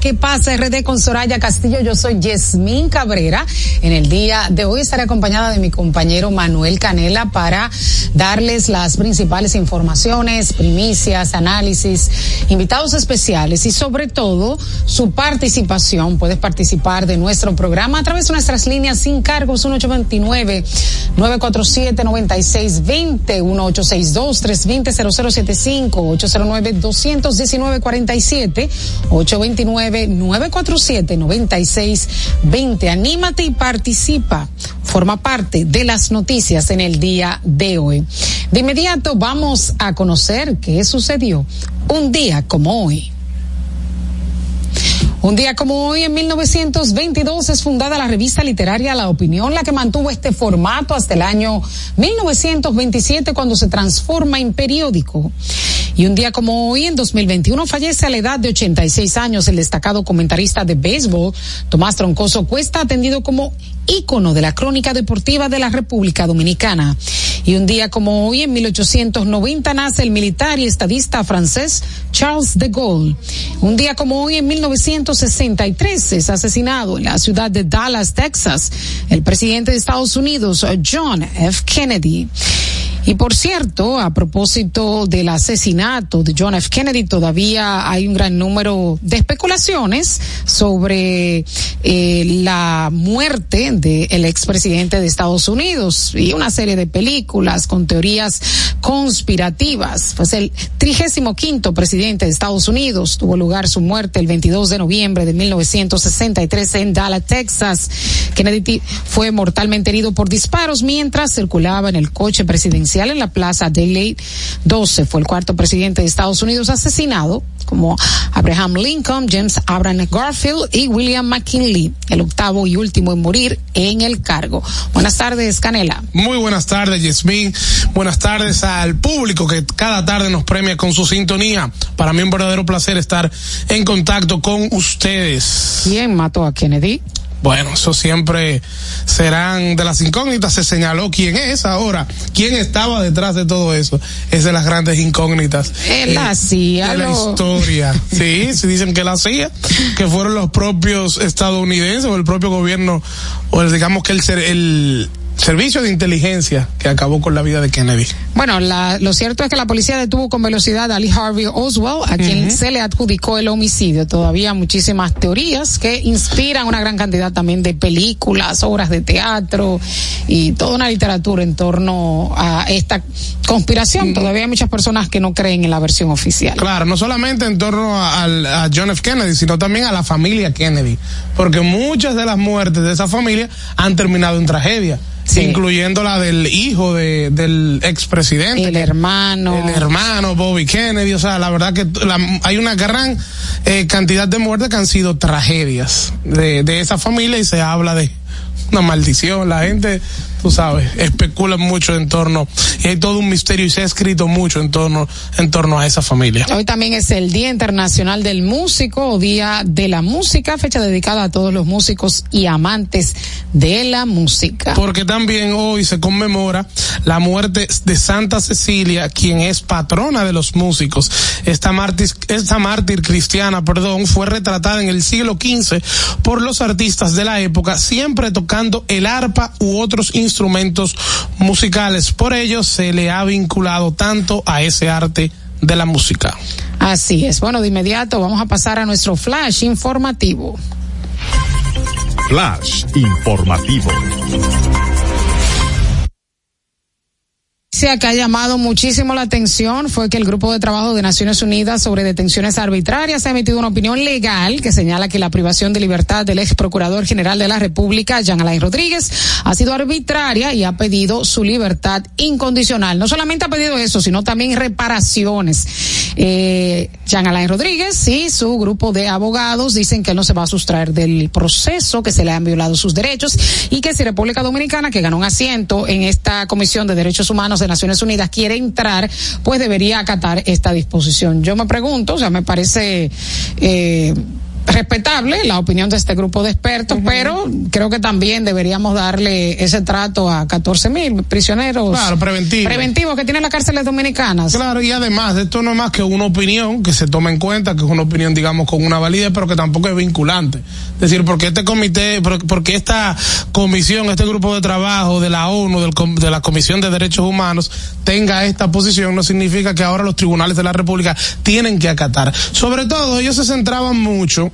¿Qué pasa RD con Soraya Castillo? Yo soy Yasmín Cabrera. En el día de hoy estaré acompañada de mi compañero Manuel Canela para darles las principales informaciones, primicias, análisis, invitados especiales y sobre todo su participación. Puedes participar de nuestro programa a través de nuestras líneas sin cargos 1829 947 9620 1862 320 0075 809 219 47 829-947-9620. Anímate y participa. Forma parte de las noticias en el día de hoy. De inmediato vamos a conocer qué sucedió un día como hoy. Un día como hoy, en 1922, es fundada la revista literaria La Opinión, la que mantuvo este formato hasta el año 1927, cuando se transforma en periódico. Y un día como hoy, en 2021, fallece a la edad de 86 años el destacado comentarista de béisbol, Tomás Troncoso Cuesta, atendido como ícono de la crónica deportiva de la República Dominicana. Y un día como hoy, en 1890, nace el militar y estadista francés Charles de Gaulle. Un día como hoy, en 1963, es asesinado en la ciudad de Dallas, Texas, el presidente de Estados Unidos, John F. Kennedy. Y por cierto, a propósito del asesinato de John F. Kennedy, todavía hay un gran número de especulaciones sobre eh, la muerte del expresidente de Estados Unidos y una serie de películas con teorías conspirativas. Pues el trigésimo quinto presidente de Estados Unidos tuvo lugar su muerte el 22 de noviembre de 1963 en Dallas, Texas. Kennedy fue mortalmente herido por disparos mientras circulaba en el coche presidencial en la Plaza de Ley 12. Fue el cuarto presidente de Estados Unidos asesinado, como Abraham Lincoln, James Abraham Garfield y William McKinley, el octavo y último en morir en el cargo. Buenas tardes, Canela. Muy buenas tardes, Yasmin. Buenas tardes al público que cada tarde nos premia con su sintonía. Para mí un verdadero placer estar en contacto con ustedes. ¿Quién mató a Kennedy? Bueno, eso siempre serán de las incógnitas. Se señaló quién es ahora, quién estaba detrás de todo eso. Es de las grandes incógnitas. Él la hacía. De la historia. sí, se dicen que la hacía, que fueron los propios estadounidenses o el propio gobierno, o digamos que el, el servicio de inteligencia que acabó con la vida de Kennedy. Bueno, la, lo cierto es que la policía detuvo con velocidad a Lee Harvey Oswald, a quien se le adjudicó el homicidio. Todavía muchísimas teorías que inspiran una gran cantidad también de películas, obras de teatro y toda una literatura en torno a esta conspiración. Todavía hay muchas personas que no creen en la versión oficial. Claro, no solamente en torno a, a John F. Kennedy, sino también a la familia Kennedy, porque muchas de las muertes de esa familia han terminado en tragedia incluyendo la del hijo de, del expresidente. El hermano. El hermano, Bobby Kennedy. O sea, la verdad que hay una gran eh, cantidad de muertes que han sido tragedias de, de esa familia y se habla de una maldición. La gente tú sabes, especulan mucho en torno, y hay todo un misterio y se ha escrito mucho en torno, en torno a esa familia. Hoy también es el Día Internacional del Músico o Día de la Música, fecha dedicada a todos los músicos y amantes de la música. Porque también hoy se conmemora la muerte de Santa Cecilia, quien es patrona de los músicos. Esta mártir, esta mártir cristiana, perdón, fue retratada en el siglo XV por los artistas de la época, siempre tocando el arpa u otros instrumentos instrumentos musicales. Por ello se le ha vinculado tanto a ese arte de la música. Así es. Bueno, de inmediato vamos a pasar a nuestro flash informativo. Flash informativo. Que ha llamado muchísimo la atención fue que el Grupo de Trabajo de Naciones Unidas sobre detenciones arbitrarias ha emitido una opinión legal que señala que la privación de libertad del ex procurador general de la República, Jean Alain Rodríguez, ha sido arbitraria y ha pedido su libertad incondicional. No solamente ha pedido eso, sino también reparaciones. Eh, Jean Alain Rodríguez y su grupo de abogados dicen que él no se va a sustraer del proceso, que se le han violado sus derechos y que si República Dominicana, que ganó un asiento en esta Comisión de Derechos Humanos de Naciones Unidas, quiere entrar, pues debería acatar esta disposición. Yo me pregunto, o sea, me parece eh, respetable la opinión de este grupo de expertos, pero creo que también deberíamos darle ese trato a 14 mil prisioneros claro, preventivo. preventivos que tienen las cárceles dominicanas. Claro, y además, esto no es más que una opinión que se toma en cuenta, que es una opinión, digamos, con una validez, pero que tampoco es vinculante. Es decir, porque este comité, porque esta comisión, este grupo de trabajo de la ONU, del, de la Comisión de Derechos Humanos, tenga esta posición, no significa que ahora los tribunales de la República tienen que acatar. Sobre todo, ellos se centraban mucho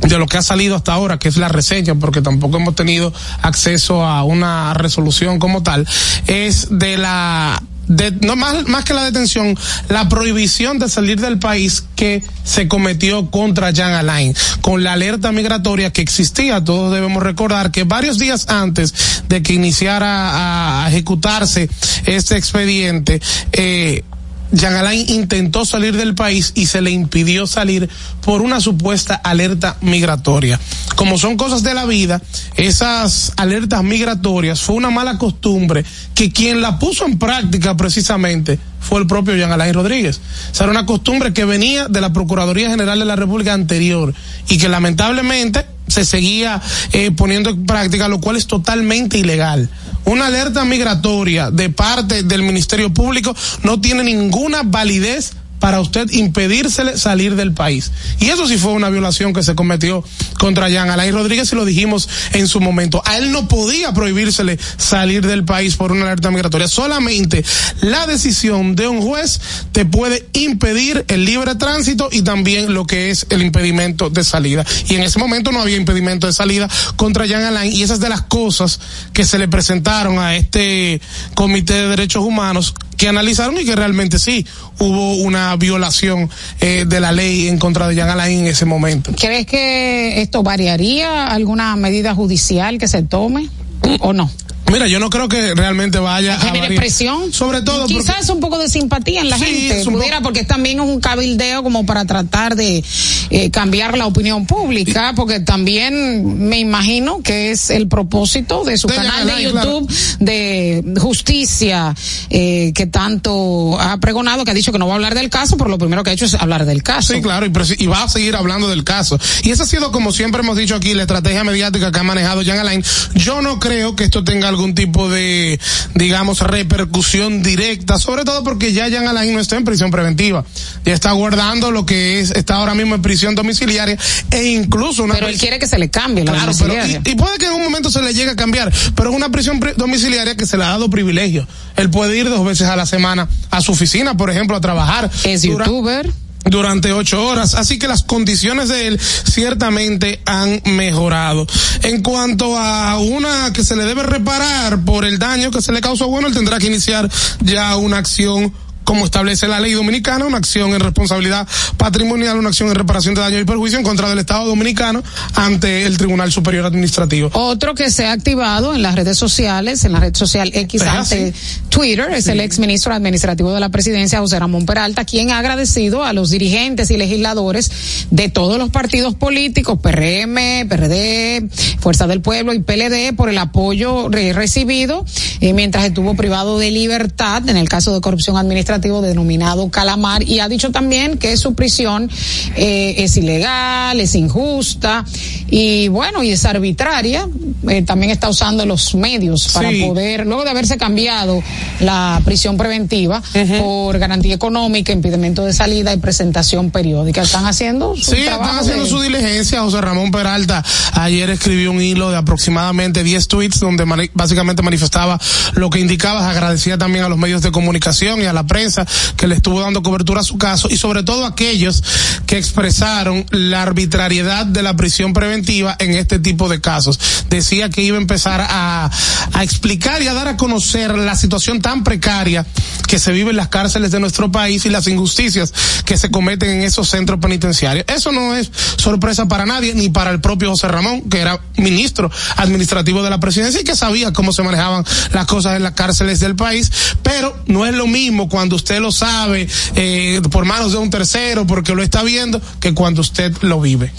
de lo que ha salido hasta ahora, que es la reseña, porque tampoco hemos tenido acceso a una resolución como tal, es de la de, no más, más que la detención, la prohibición de salir del país que se cometió contra Jean Alain, con la alerta migratoria que existía. Todos debemos recordar que varios días antes de que iniciara a ejecutarse este expediente, eh, Alain intentó salir del país y se le impidió salir por una supuesta alerta migratoria. Como son cosas de la vida, esas alertas migratorias fue una mala costumbre que quien la puso en práctica precisamente fue el propio Jean Alain Rodríguez. O sea, era una costumbre que venía de la Procuraduría General de la República anterior y que lamentablemente se seguía eh, poniendo en práctica, lo cual es totalmente ilegal. Una alerta migratoria de parte del Ministerio Público no tiene ninguna validez para usted impedírsele salir del país. Y eso sí fue una violación que se cometió contra Jean Alain Rodríguez y lo dijimos en su momento. A él no podía prohibírsele salir del país por una alerta migratoria. Solamente la decisión de un juez te puede impedir el libre tránsito y también lo que es el impedimento de salida. Y en ese momento no había impedimento de salida contra Jean Alain y esas de las cosas que se le presentaron a este Comité de Derechos Humanos que analizaron y que realmente sí hubo una violación eh, de la ley en contra de Jean Alain en ese momento. ¿Crees que esto variaría alguna medida judicial que se tome o no? Mira, yo no creo que realmente vaya a generar presión. Sobre todo quizás un poco de simpatía en la gente, pudiera, porque también es un cabildeo como para tratar de eh, cambiar la opinión pública, porque también me imagino que es el propósito de su canal de YouTube de justicia eh, que tanto ha pregonado, que ha dicho que no va a hablar del caso, pero lo primero que ha hecho es hablar del caso. Sí, claro, y, y va a seguir hablando del caso. Y esa ha sido, como siempre hemos dicho aquí, la estrategia mediática que ha manejado Jean Alain. Yo no creo que esto tenga algo algún tipo de, digamos, repercusión directa, sobre todo porque ya Jean Alain no está en prisión preventiva, ya está guardando lo que es, está ahora mismo en prisión domiciliaria e incluso una... Pero él quiere que se le cambie la claro, y, puede que en un momento se le llegue a cambiar, pero es una prisión domiciliaria que se le ha dado privilegio. Él puede ir dos veces a la semana a su oficina, por ejemplo, a trabajar. Es youtuber durante ocho horas. Así que las condiciones de él ciertamente han mejorado. En cuanto a una que se le debe reparar por el daño que se le causó, bueno, él tendrá que iniciar ya una acción como establece la ley dominicana, una acción en responsabilidad patrimonial, una acción en reparación de daños y perjuicio en contra del Estado dominicano ante el Tribunal Superior Administrativo. Otro que se ha activado en las redes sociales, en la red social X ante Twitter, es el ex ministro administrativo de la presidencia, José Ramón Peralta, quien ha agradecido a los dirigentes y legisladores de todos los partidos políticos, PRM, PRD, Fuerza del Pueblo y PLD, por el apoyo recibido eh, mientras estuvo privado de libertad en el caso de corrupción administrativa denominado Calamar y ha dicho también que su prisión eh, es ilegal, es injusta y bueno, y es arbitraria. Eh, también está usando los medios para poder, luego de haberse cambiado la prisión preventiva por garantía económica, impedimento de salida y presentación periódica. Están haciendo su Sí, están haciendo su diligencia. José Ramón Peralta ayer escribió un hilo de aproximadamente 10 tweets donde básicamente manifestaba lo que indicaba, agradecía también a los medios de comunicación y a la prensa que le estuvo dando cobertura a su caso y sobre todo aquellos que expresaron la arbitrariedad de la prisión preventiva en este tipo de casos. Decía que iba a empezar a explicar y a dar a conocer la situación tan precaria que se vive en las cárceles de nuestro país y las injusticias que se cometen en esos centros penitenciarios. Eso no es sorpresa para nadie, ni para el propio José Ramón, que era ministro administrativo de la presidencia y que sabía cómo se manejaban las cosas en las cárceles del país, pero no es lo mismo cuando usted lo sabe eh, por manos de un tercero, porque lo está viendo, que cuando usted lo vive.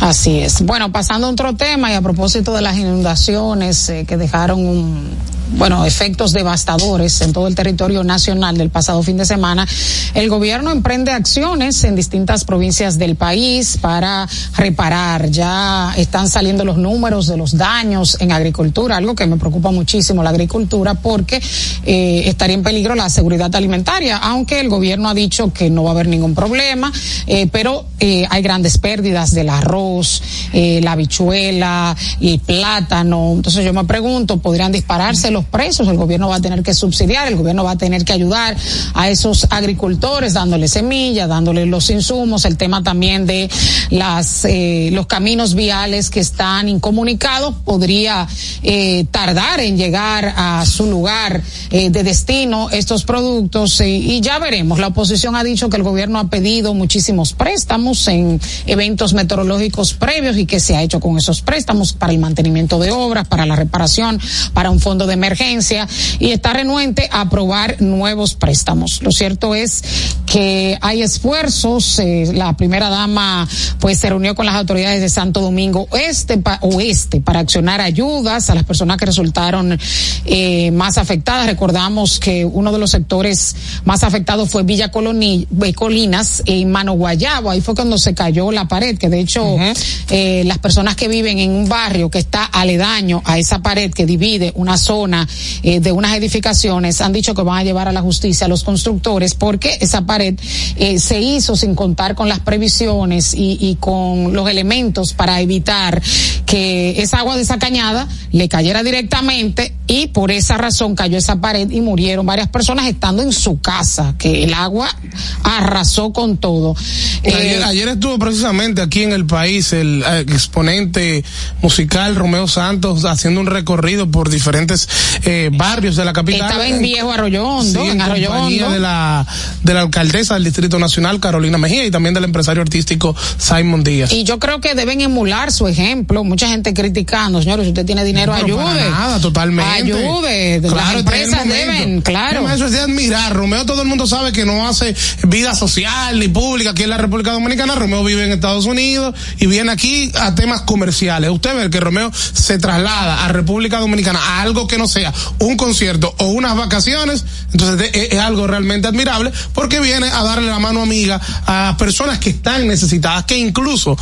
Así es. Bueno, pasando a otro tema y a propósito de las inundaciones eh, que dejaron un, bueno, efectos devastadores en todo el territorio nacional del pasado fin de semana, el gobierno emprende acciones en distintas provincias del país para reparar. Ya están saliendo los números de los daños en agricultura, algo que me preocupa muchísimo la agricultura porque eh, estaría en peligro la seguridad alimentaria, aunque el gobierno ha dicho que no va a haber ningún problema, eh, pero eh, hay grandes pérdidas del arroz, eh, la habichuela, el plátano. Entonces yo me pregunto, ¿podrían dispararse los precios? El gobierno va a tener que subsidiar, el gobierno va a tener que ayudar a esos agricultores dándoles semillas, dándoles los insumos, el tema también de las eh, los caminos viales que están incomunicados podría eh, tardar en llegar a su lugar eh, de destino estos productos eh, y ya veremos. La oposición ha dicho que el gobierno ha pedido muchísimos préstamos en eventos meteorológicos previos y que se ha hecho con esos préstamos para el mantenimiento de obras, para la reparación, para un fondo de emergencia y está renuente a aprobar nuevos préstamos. Lo cierto es que hay esfuerzos. Eh, la primera dama pues se reunió con las autoridades de Santo Domingo Oeste, pa, Oeste para accionar ayudas a las personas que resultaron eh, más afectadas. Recordamos que uno de los sectores más afectados fue Villa Coloni, Colinas en Mano Guayabo. Ahí fue cuando se cayó la pared, que de hecho uh -huh. eh, las personas que viven en un barrio que está aledaño a esa pared que divide una zona eh, de unas edificaciones han dicho que van a llevar a la justicia a los constructores porque esa pared eh, se hizo sin contar con las previsiones y, y, con los elementos para evitar que esa agua de esa cañada le cayera directamente y por esa razón cayó esa pared y murieron varias personas estando en su casa, que el agua arrasó con todo. Ayer, eh, ayer estuvo precisamente aquí en el país el exponente musical Romeo Santos haciendo un recorrido por diferentes eh, barrios de la capital. Estaba en Viejo Arroyo Hondo, sí, en, en Arroyo Hondo. de la de la alcaldesa del Distrito Nacional Carolina Mejía y también del empresario artístico Simon Díaz. Y yo creo que deben emular su ejemplo. Mucha gente criticando, señores, si usted tiene dinero, no, ayude. Nada, totalmente. Ayude. Claro, Las empresas deben, claro. Eso es de admirar. Romeo todo el mundo sabe que no hace vida social ni pública aquí en la República Dominicana. Romeo vive en Estados Unidos y viene aquí a temas comerciales. Usted ve que Romeo se traslada a República Dominicana a algo que no sea un concierto o unas vacaciones. Entonces es, es algo realmente admirable porque viene a darle la mano amiga a personas que están necesitadas, que incluso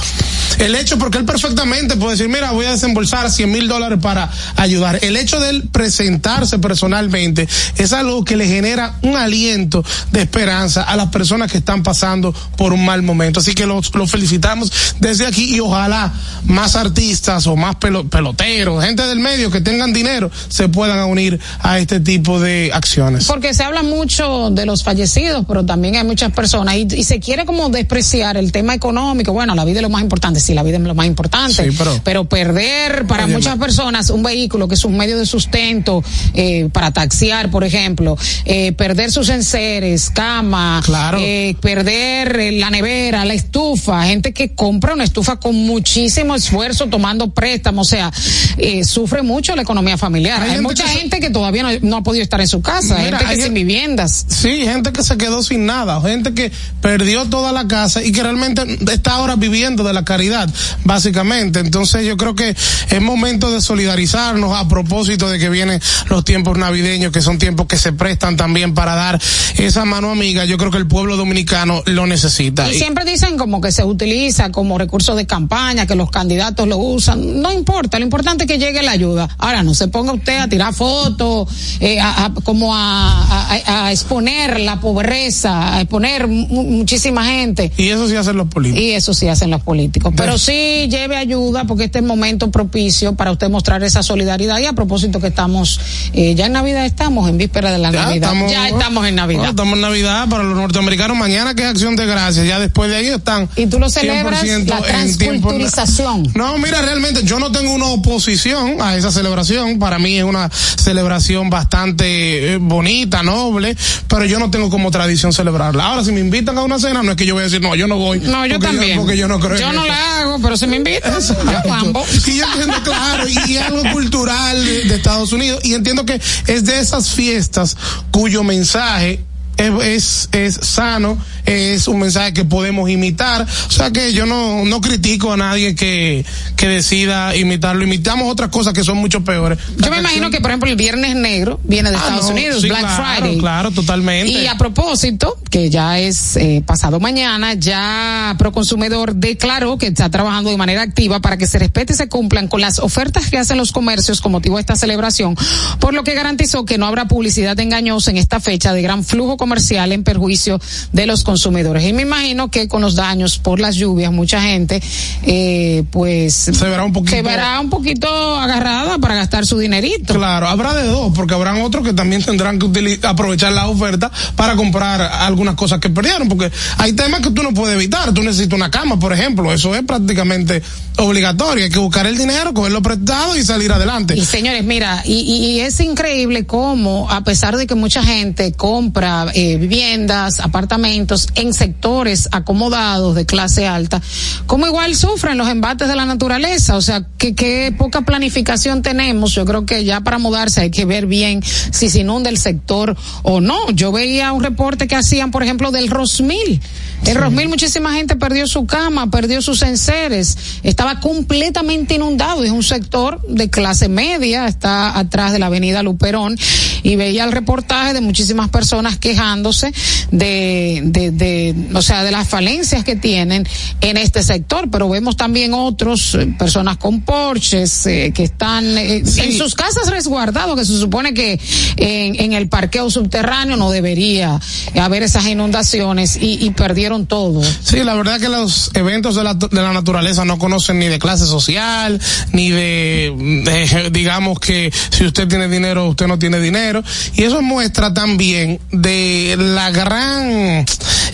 el hecho, porque él perfectamente puede decir, mira, voy a desembolsar 100 mil dólares para ayudar. El hecho de él presentarse personalmente es algo que le genera un aliento de esperanza a las personas que están pasando por un mal momento. Así que lo, lo felicitamos desde aquí y ojalá más artistas o más peloteros, gente del medio que tengan dinero, se puedan unir a este tipo de acciones. Porque se habla mucho de los fallecidos, pero también hay muchas personas y, y se quiere como despreciar el tema económico. Bueno, la vida es lo más importante, sí, la vida es lo más importante, sí, pero, pero, perder para muchas personas un vehículo que es un medio de sustento eh, para taxiar, por ejemplo, eh, perder sus enseres, cama, claro. eh, perder eh, la nevera, la estufa, gente que compra una estufa con muchísimo esfuerzo tomando préstamos, o sea, eh, sufre mucho la economía familiar. Hay, hay gente mucha gente que todavía no, no, ha podido estar en su casa, Mira, gente que sin viviendas. Sí, gente que se quedó sin nada, gente que perdió toda la casa y que realmente está ahora viviendo de la caridad, básicamente. Entonces yo creo que es momento de solidarizarnos a propósito de que vienen los tiempos navideños, que son tiempos que se prestan también para dar esa mano amiga. Yo creo que el pueblo dominicano lo necesita. Y, y siempre dicen como que se utiliza como recurso de campaña, que los candidatos lo usan. No importa, lo importante es que llegue la ayuda. Ahora, no se ponga usted a tirar fotos, eh, a, a, como a, a, exponer la pobreza a exponer muchísima gente. Y eso sí hacen los políticos. Y eso sí hacen los políticos. Pero sí lleve ayuda porque este es el momento propicio para usted mostrar esa solidaridad. Y a propósito que estamos, eh, ya en Navidad estamos, en víspera de la Navidad. ya estamos en Navidad. estamos en Navidad para los norteamericanos. Mañana que es acción de gracias. Ya después de ahí están. ¿Y tú lo celebras? La transculturización. No, mira, realmente yo no tengo una oposición a esa celebración. Para mí es una celebración bastante eh, bonita, noble, pero yo no tengo como tradición celebrarla. Ahora, si me invitan a una cena, no es que yo voy a decir, no, yo no voy. No, yo también. porque yo no creo. Yo no la hago, pero si me invitan, yo Y yo entiendo, claro, y, es algo cultural de Estados Unidos, y entiendo que es de esas fiestas cuyo mensaje es, es, sano, es un mensaje que podemos imitar. O sea que yo no, no critico a nadie que, que decida imitarlo. Imitamos otras cosas que son mucho peores. Yo me imagino que, por ejemplo, el Viernes Negro viene de ah, Estados Unidos, Black Friday. Claro, totalmente. Y a propósito, que ya es eh, pasado mañana, ya Proconsumidor declaró que está trabajando de manera activa para que se respete y se cumplan con las ofertas que hacen los comercios con motivo de esta celebración, por lo que garantizó que no habrá publicidad engañosa en esta fecha de gran flujo comercial en perjuicio de los consumidores. Y me imagino que con los daños por las lluvias, mucha gente, eh, pues se verá un poquito, se verá un poquito agarrada para gastar su dinerito. Claro, habrá de dos, porque habrán otros que también tendrán que aprovechar la oferta para comprar algunas cosas que perdieron, porque hay temas que tú no puedes evitar. Tú necesitas una cama, por ejemplo, eso es prácticamente obligatorio. Hay que buscar el dinero, cogerlo prestado y salir adelante. Y señores, mira, y, y, es increíble cómo, a pesar de que mucha gente compra eh, viviendas, apartamentos en sectores acomodados de clase alta, como igual sufren los embates de la naturaleza. O sea, que qué poca planificación tenemos. Yo creo que ya para mudarse hay que ver bien si se inunda el sector o no. Yo veía un reporte que hacían, por ejemplo, del Rosmil. El Rosmil, muchísima gente perdió su cama, perdió sus enseres, estaba completamente inundado. Es un sector de clase media, está atrás de la avenida Luperón y veía el reportaje de muchísimas personas quejándose de, de, de, o sea, de las falencias que tienen en este sector, pero vemos también otros, eh, personas con porches, eh, que están eh, en sus casas resguardados, que se supone que en, en, el parqueo subterráneo no debería haber esas inundaciones y, y perdieron todo. Sí, la verdad que los eventos de la, de la naturaleza no conocen ni de clase social, ni de, de digamos que si usted tiene dinero, usted no tiene dinero. Y eso muestra también de la gran,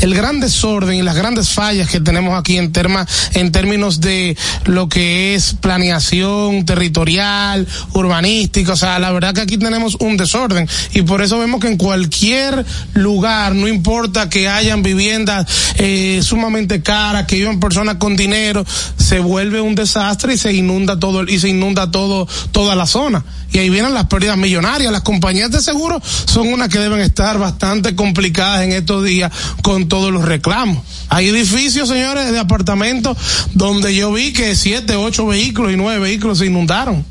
el gran desorden y las grandes fallas que tenemos aquí en terma, en términos de lo que es planeación territorial, urbanística, o sea, la verdad que aquí tenemos un desorden y por eso vemos que en cualquier lugar, no importa que hayan viviendas eh, sumamente caras, que vivan personas con dinero, se vuelve un desastre y se inunda todo y se inunda todo toda la zona y ahí vienen las pérdidas millonarias. Las compañías de seguro son unas que deben estar bastante complicadas en estos días con todos los reclamos. Hay edificios, señores, de apartamentos donde yo vi que siete, ocho vehículos y nueve vehículos se inundaron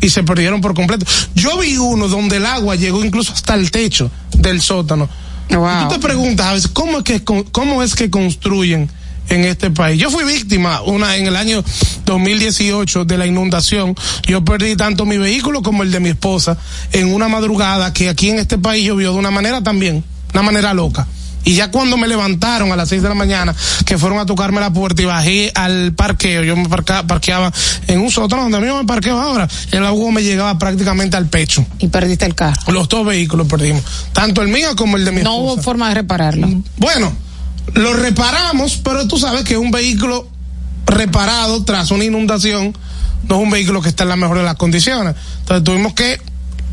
y se perdieron por completo. Yo vi uno donde el agua llegó incluso hasta el techo del sótano. Y tú te preguntas a veces, ¿cómo es que, cómo es que construyen? en este país. Yo fui víctima una en el año 2018 de la inundación. Yo perdí tanto mi vehículo como el de mi esposa en una madrugada que aquí en este país llovió de una manera también, una manera loca. Y ya cuando me levantaron a las seis de la mañana, que fueron a tocarme la puerta y bajé al parqueo, yo me parqueaba en un sótano donde a mí me parqueo ahora, el agua me llegaba prácticamente al pecho. Y perdiste el carro. Los dos vehículos perdimos, tanto el mío como el de mi esposa. No hubo forma de repararlo. Bueno, lo reparamos, pero tú sabes que un vehículo reparado tras una inundación no es un vehículo que está en la mejor de las condiciones. Entonces tuvimos que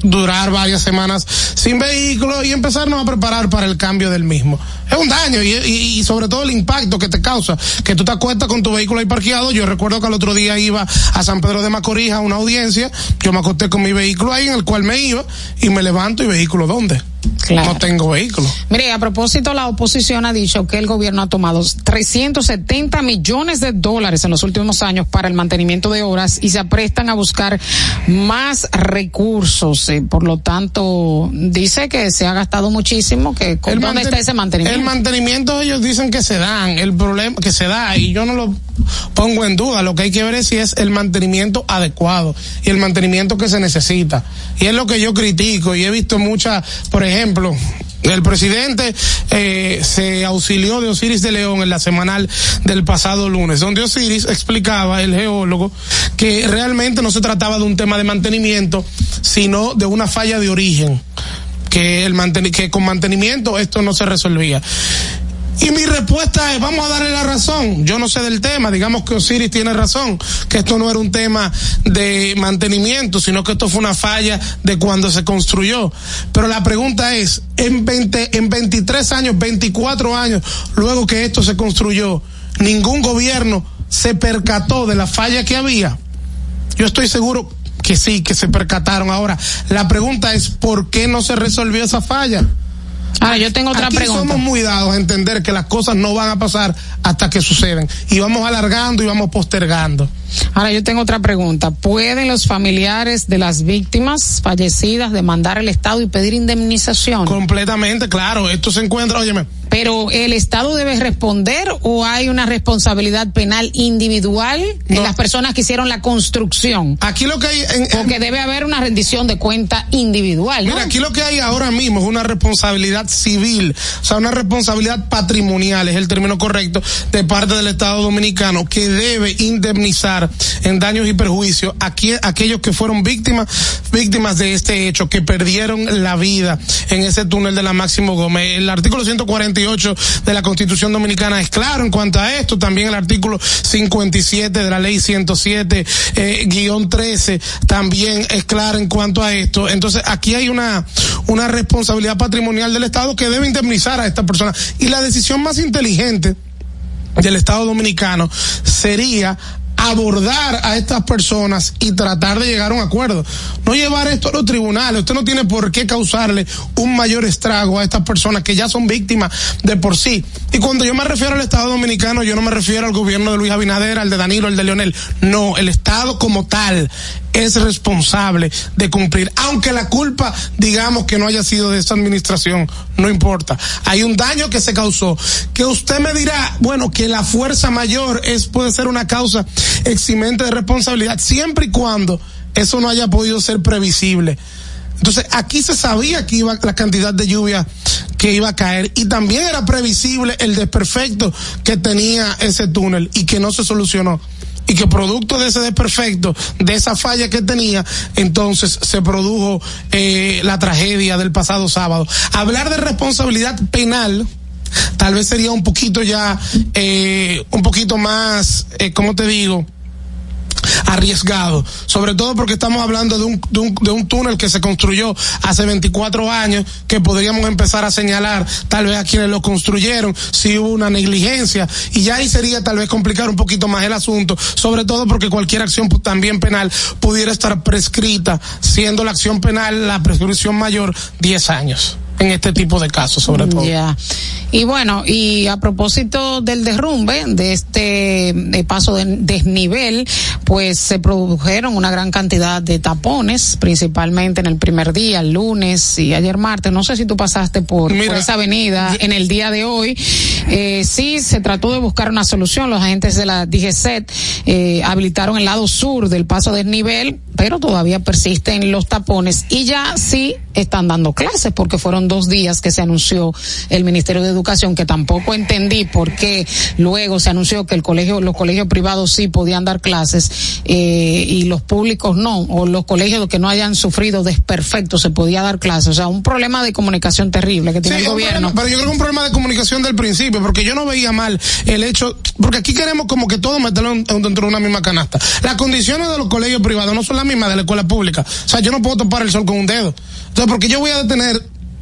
durar varias semanas sin vehículo y empezarnos a preparar para el cambio del mismo. Es un daño y, y, sobre todo el impacto que te causa, que tú te acuestas con tu vehículo ahí parqueado. Yo recuerdo que al otro día iba a San Pedro de Macorís a una audiencia, yo me acosté con mi vehículo ahí en el cual me iba y me levanto y vehículo dónde. No tengo vehículo. Mire, a propósito, la oposición ha dicho que el gobierno ha tomado 370 millones de dólares en los últimos años para el mantenimiento de obras y se aprestan a buscar más recursos. Eh, por lo tanto, dice que se ha gastado muchísimo, que ¿dónde está ese mantenimiento? El mantenimiento ellos dicen que se dan, el problema que se da y yo no lo pongo en duda. Lo que hay que ver es si es el mantenimiento adecuado y el mantenimiento que se necesita. Y es lo que yo critico y he visto muchas, por ejemplo, El presidente eh, se auxilió de Osiris de León en la semanal del pasado lunes, donde Osiris explicaba, el geólogo, que realmente no se trataba de un tema de mantenimiento, sino de una falla de origen, que, el que con mantenimiento esto no se resolvía. Y mi respuesta es, vamos a darle la razón. Yo no sé del tema, digamos que Osiris tiene razón, que esto no era un tema de mantenimiento, sino que esto fue una falla de cuando se construyó. Pero la pregunta es, en 20, en 23 años, 24 años, luego que esto se construyó, ningún gobierno se percató de la falla que había. Yo estoy seguro que sí, que se percataron. Ahora, la pregunta es, ¿por qué no se resolvió esa falla? Ah, yo tengo otra Aquí pregunta. Somos muy dados a entender que las cosas no van a pasar hasta que suceden. Y vamos alargando y vamos postergando. Ahora yo tengo otra pregunta. ¿Pueden los familiares de las víctimas fallecidas demandar al Estado y pedir indemnización? Completamente, claro. Esto se encuentra, óyeme. Pero el Estado debe responder o hay una responsabilidad penal individual no. en las personas que hicieron la construcción. Aquí lo que hay, en, en, porque debe haber una rendición de cuenta individual. ¿no? Mira, aquí lo que hay ahora mismo es una responsabilidad civil, o sea, una responsabilidad patrimonial es el término correcto de parte del Estado Dominicano que debe indemnizar en daños y perjuicios a aquellos que fueron víctimas, víctimas de este hecho, que perdieron la vida en ese túnel de la Máximo Gómez. El artículo 140 de la Constitución Dominicana es claro en cuanto a esto. También el artículo 57 de la Ley 107 eh, guion 13 también es claro en cuanto a esto. Entonces aquí hay una una responsabilidad patrimonial del Estado que debe indemnizar a esta persona y la decisión más inteligente del Estado Dominicano sería abordar a estas personas y tratar de llegar a un acuerdo. No llevar esto a los tribunales. Usted no tiene por qué causarle un mayor estrago a estas personas que ya son víctimas de por sí. Y cuando yo me refiero al Estado Dominicano, yo no me refiero al gobierno de Luis Abinader, al de Danilo, al de Leonel. No, el Estado como tal es responsable de cumplir, aunque la culpa, digamos que no haya sido de esta administración, no importa. Hay un daño que se causó, que usted me dirá, bueno, que la fuerza mayor es, puede ser una causa eximente de responsabilidad, siempre y cuando eso no haya podido ser previsible. Entonces, aquí se sabía que iba la cantidad de lluvia que iba a caer y también era previsible el desperfecto que tenía ese túnel y que no se solucionó y que producto de ese desperfecto, de esa falla que tenía, entonces se produjo eh, la tragedia del pasado sábado. Hablar de responsabilidad penal tal vez sería un poquito ya, eh, un poquito más, eh, ¿cómo te digo? arriesgado, sobre todo porque estamos hablando de un, de un, de un túnel que se construyó hace 24 años, que podríamos empezar a señalar tal vez a quienes lo construyeron, si hubo una negligencia, y ya ahí sería tal vez complicar un poquito más el asunto, sobre todo porque cualquier acción también penal pudiera estar prescrita, siendo la acción penal la prescripción mayor 10 años en este tipo de casos, sobre todo. Y bueno, y a propósito del derrumbe, de este de paso de desnivel, pues se produjeron una gran cantidad de tapones, principalmente en el primer día, el lunes y ayer martes. No sé si tú pasaste por, Mira, por esa avenida en el día de hoy. Eh, sí, se trató de buscar una solución. Los agentes de la DGCET eh, habilitaron el lado sur del paso desnivel, pero todavía persisten los tapones y ya sí están dando clases porque fueron dos días que se anunció el Ministerio de Educación que tampoco entendí por qué luego se anunció que el colegio, los colegios privados sí podían dar clases eh, y los públicos no, o los colegios que no hayan sufrido desperfectos se podía dar clases. O sea, un problema de comunicación terrible que tiene sí, el gobierno. Problema, pero yo creo que un problema de comunicación del principio, porque yo no veía mal el hecho, porque aquí queremos como que todo meterlo dentro de una misma canasta. Las condiciones de los colegios privados no son las mismas de la escuela pública. O sea, yo no puedo topar el sol con un dedo. Entonces, porque yo voy a detener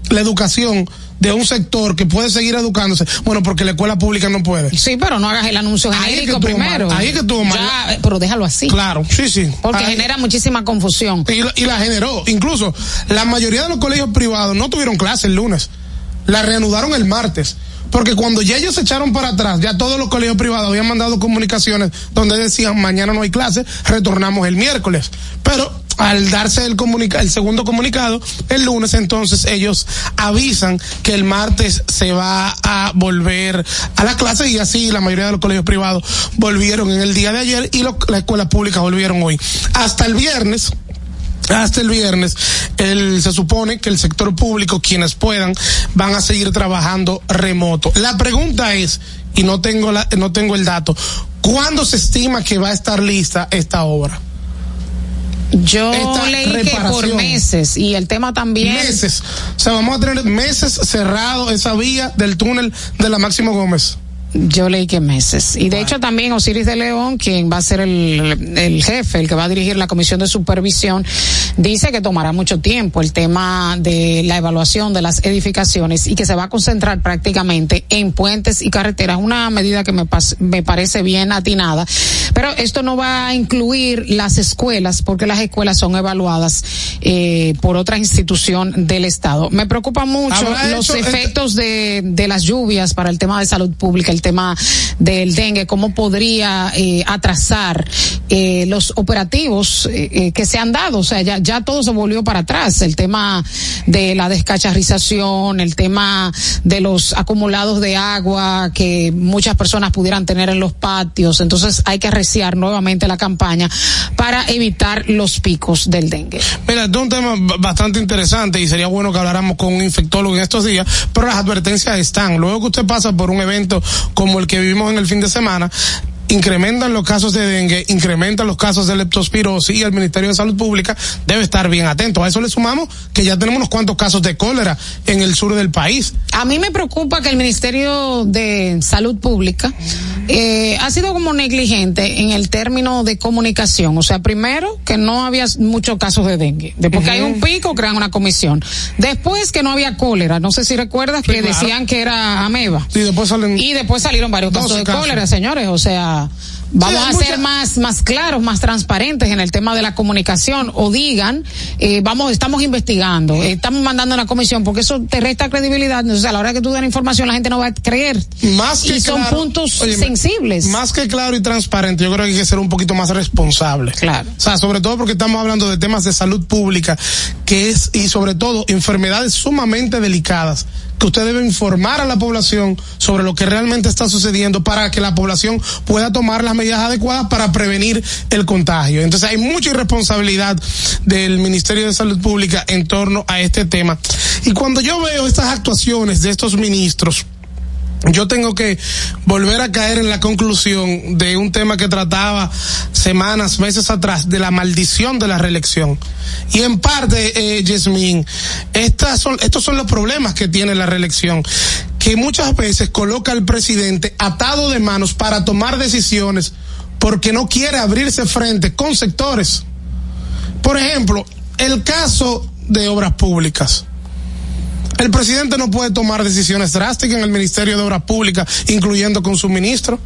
la educación de un sector que puede seguir educándose, bueno, porque la escuela pública no puede. Sí, pero no hagas el anuncio genérico es que primero. Mal, ahí es que tuvo mal. Ya, pero déjalo así. Claro, sí, sí. Porque ahí. genera muchísima confusión. Y, y la generó. Incluso, la mayoría de los colegios privados no tuvieron clase el lunes. La reanudaron el martes porque cuando ya ellos se echaron para atrás, ya todos los colegios privados habían mandado comunicaciones donde decían mañana no hay clase, retornamos el miércoles. Pero al darse el, comunica el segundo comunicado, el lunes entonces ellos avisan que el martes se va a volver a la clase y así la mayoría de los colegios privados volvieron en el día de ayer y las escuelas públicas volvieron hoy. Hasta el viernes, hasta el viernes, el, se supone que el sector público, quienes puedan, van a seguir trabajando remoto. La pregunta es, y no tengo la, no tengo el dato, ¿cuándo se estima que va a estar lista esta obra? Yo leí que por meses y el tema también. Meses. O sea, vamos a tener meses cerrado esa vía del túnel de la Máximo Gómez. Yo leí que meses. Y de hecho también Osiris de León, quien va a ser el, el, jefe, el que va a dirigir la comisión de supervisión, dice que tomará mucho tiempo el tema de la evaluación de las edificaciones y que se va a concentrar prácticamente en puentes y carreteras. Una medida que me, me parece bien atinada. Pero esto no va a incluir las escuelas porque las escuelas son evaluadas eh, por otra institución del Estado. Me preocupa mucho los efectos de, de las lluvias para el tema de salud pública el tema del dengue, cómo podría eh, atrasar eh, los operativos eh, eh, que se han dado. O sea, ya, ya todo se volvió para atrás. El tema de la descacharrización, el tema de los acumulados de agua que muchas personas pudieran tener en los patios. Entonces hay que arreciar nuevamente la campaña para evitar los picos del dengue. Mira, es un tema bastante interesante y sería bueno que habláramos con un infectólogo en estos días, pero las advertencias están. Luego que usted pasa por un evento como el que vivimos en el fin de semana, incrementan los casos de dengue, incrementan los casos de leptospirosis y el Ministerio de Salud Pública debe estar bien atento. A eso le sumamos que ya tenemos unos cuantos casos de cólera en el sur del país. A mí me preocupa que el Ministerio de Salud Pública eh, ha sido como negligente en el término de comunicación. O sea, primero que no había muchos casos de dengue. Después que hay un pico, crean una comisión. Después que no había cólera. No sé si recuerdas que decían que era ameba. Sí, después salen y después salieron varios casos de cólera, señores. O sea, vamos a ser más más claros, más transparentes en el tema de la comunicación o digan, eh, vamos, estamos investigando, eh, estamos mandando una comisión, porque eso te resta credibilidad. Entonces, a la hora que tú das información, la gente no va a creer. Más que y son puntos sensibles. Más que claro y transparente, yo creo que hay que ser un poquito más responsable. Claro. O sea, sobre todo porque estamos hablando de temas de salud pública, que es, y sobre todo, enfermedades sumamente delicadas que usted debe informar a la población sobre lo que realmente está sucediendo para que la población pueda tomar las medidas adecuadas para prevenir el contagio. Entonces hay mucha irresponsabilidad del Ministerio de Salud Pública en torno a este tema. Y cuando yo veo estas actuaciones de estos ministros, yo tengo que volver a caer en la conclusión de un tema que trataba semanas, meses atrás, de la maldición de la reelección. Y en parte, eh, son, estos son los problemas que tiene la reelección, que muchas veces coloca al presidente atado de manos para tomar decisiones porque no quiere abrirse frente con sectores. Por ejemplo, el caso de obras públicas el presidente no puede tomar decisiones drásticas en el Ministerio de Obras Públicas, incluyendo con su ministro,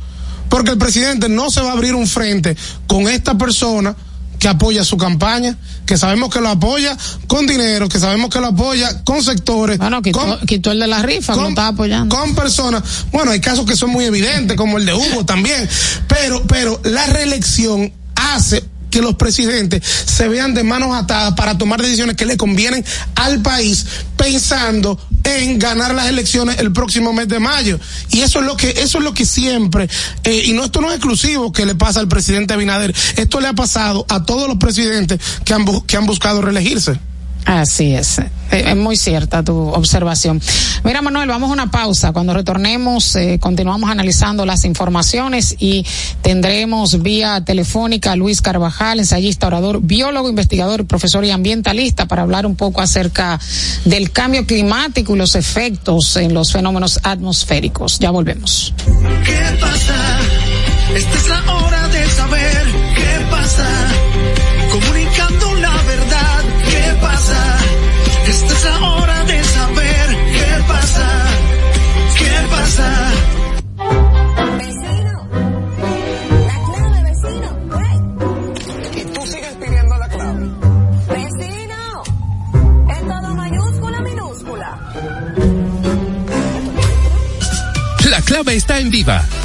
porque el presidente no se va a abrir un frente con esta persona que apoya su campaña, que sabemos que lo apoya con dinero, que sabemos que lo apoya con sectores. Bueno, quitó, el de la rifa, con, estaba apoyando. Con personas. Bueno, hay casos que son muy evidentes, como el de Hugo también, pero, pero la reelección hace que los presidentes se vean de manos atadas para tomar decisiones que le convienen al país pensando en ganar las elecciones el próximo mes de mayo. Y eso es lo que eso es lo que siempre eh, y no esto no es exclusivo que le pasa al presidente Abinader. Esto le ha pasado a todos los presidentes que han que han buscado reelegirse Así es. Eh, es muy cierta tu observación. Mira, Manuel, vamos a una pausa. Cuando retornemos, eh, continuamos analizando las informaciones y tendremos vía telefónica a Luis Carvajal, ensayista, orador, biólogo, investigador, profesor y ambientalista, para hablar un poco acerca del cambio climático y los efectos en los fenómenos atmosféricos. Ya volvemos. Vecino, la clave, vecino. Y tú sigues pidiendo la clave. Vecino, en todo mayúscula, minúscula. La clave está en Viva.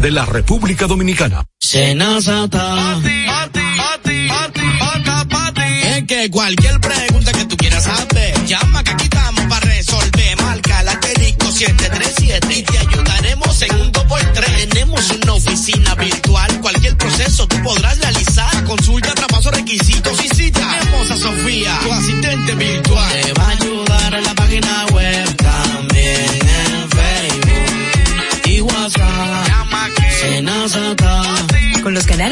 de la República Dominicana. Senazata. Es que cualquier pregunta que tú quieras hacer, llama que aquí estamos para resolver. Marca la asterisco 737 y te ayudaremos en un 2x3. Tenemos una oficina virtual, cualquier proceso tú podrás realizar. Consulta, traspaso, requisitos y cita. Tenemos a Sofía, tu asistente virtual.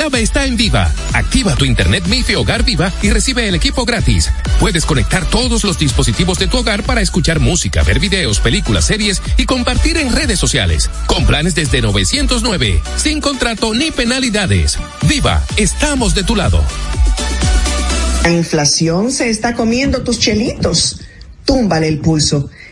Clave está en Viva. Activa tu internet MIFI Hogar Viva y recibe el equipo gratis. Puedes conectar todos los dispositivos de tu hogar para escuchar música, ver videos, películas, series y compartir en redes sociales. Con planes desde 909, sin contrato ni penalidades. Viva, estamos de tu lado. La inflación se está comiendo tus chelitos. Túmbale el pulso.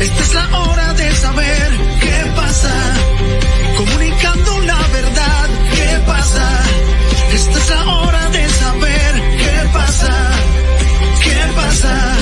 Esta es la hora de saber qué pasa. Comunicando la verdad, ¿qué pasa? Esta es la hora de saber qué pasa. ¿Qué pasa?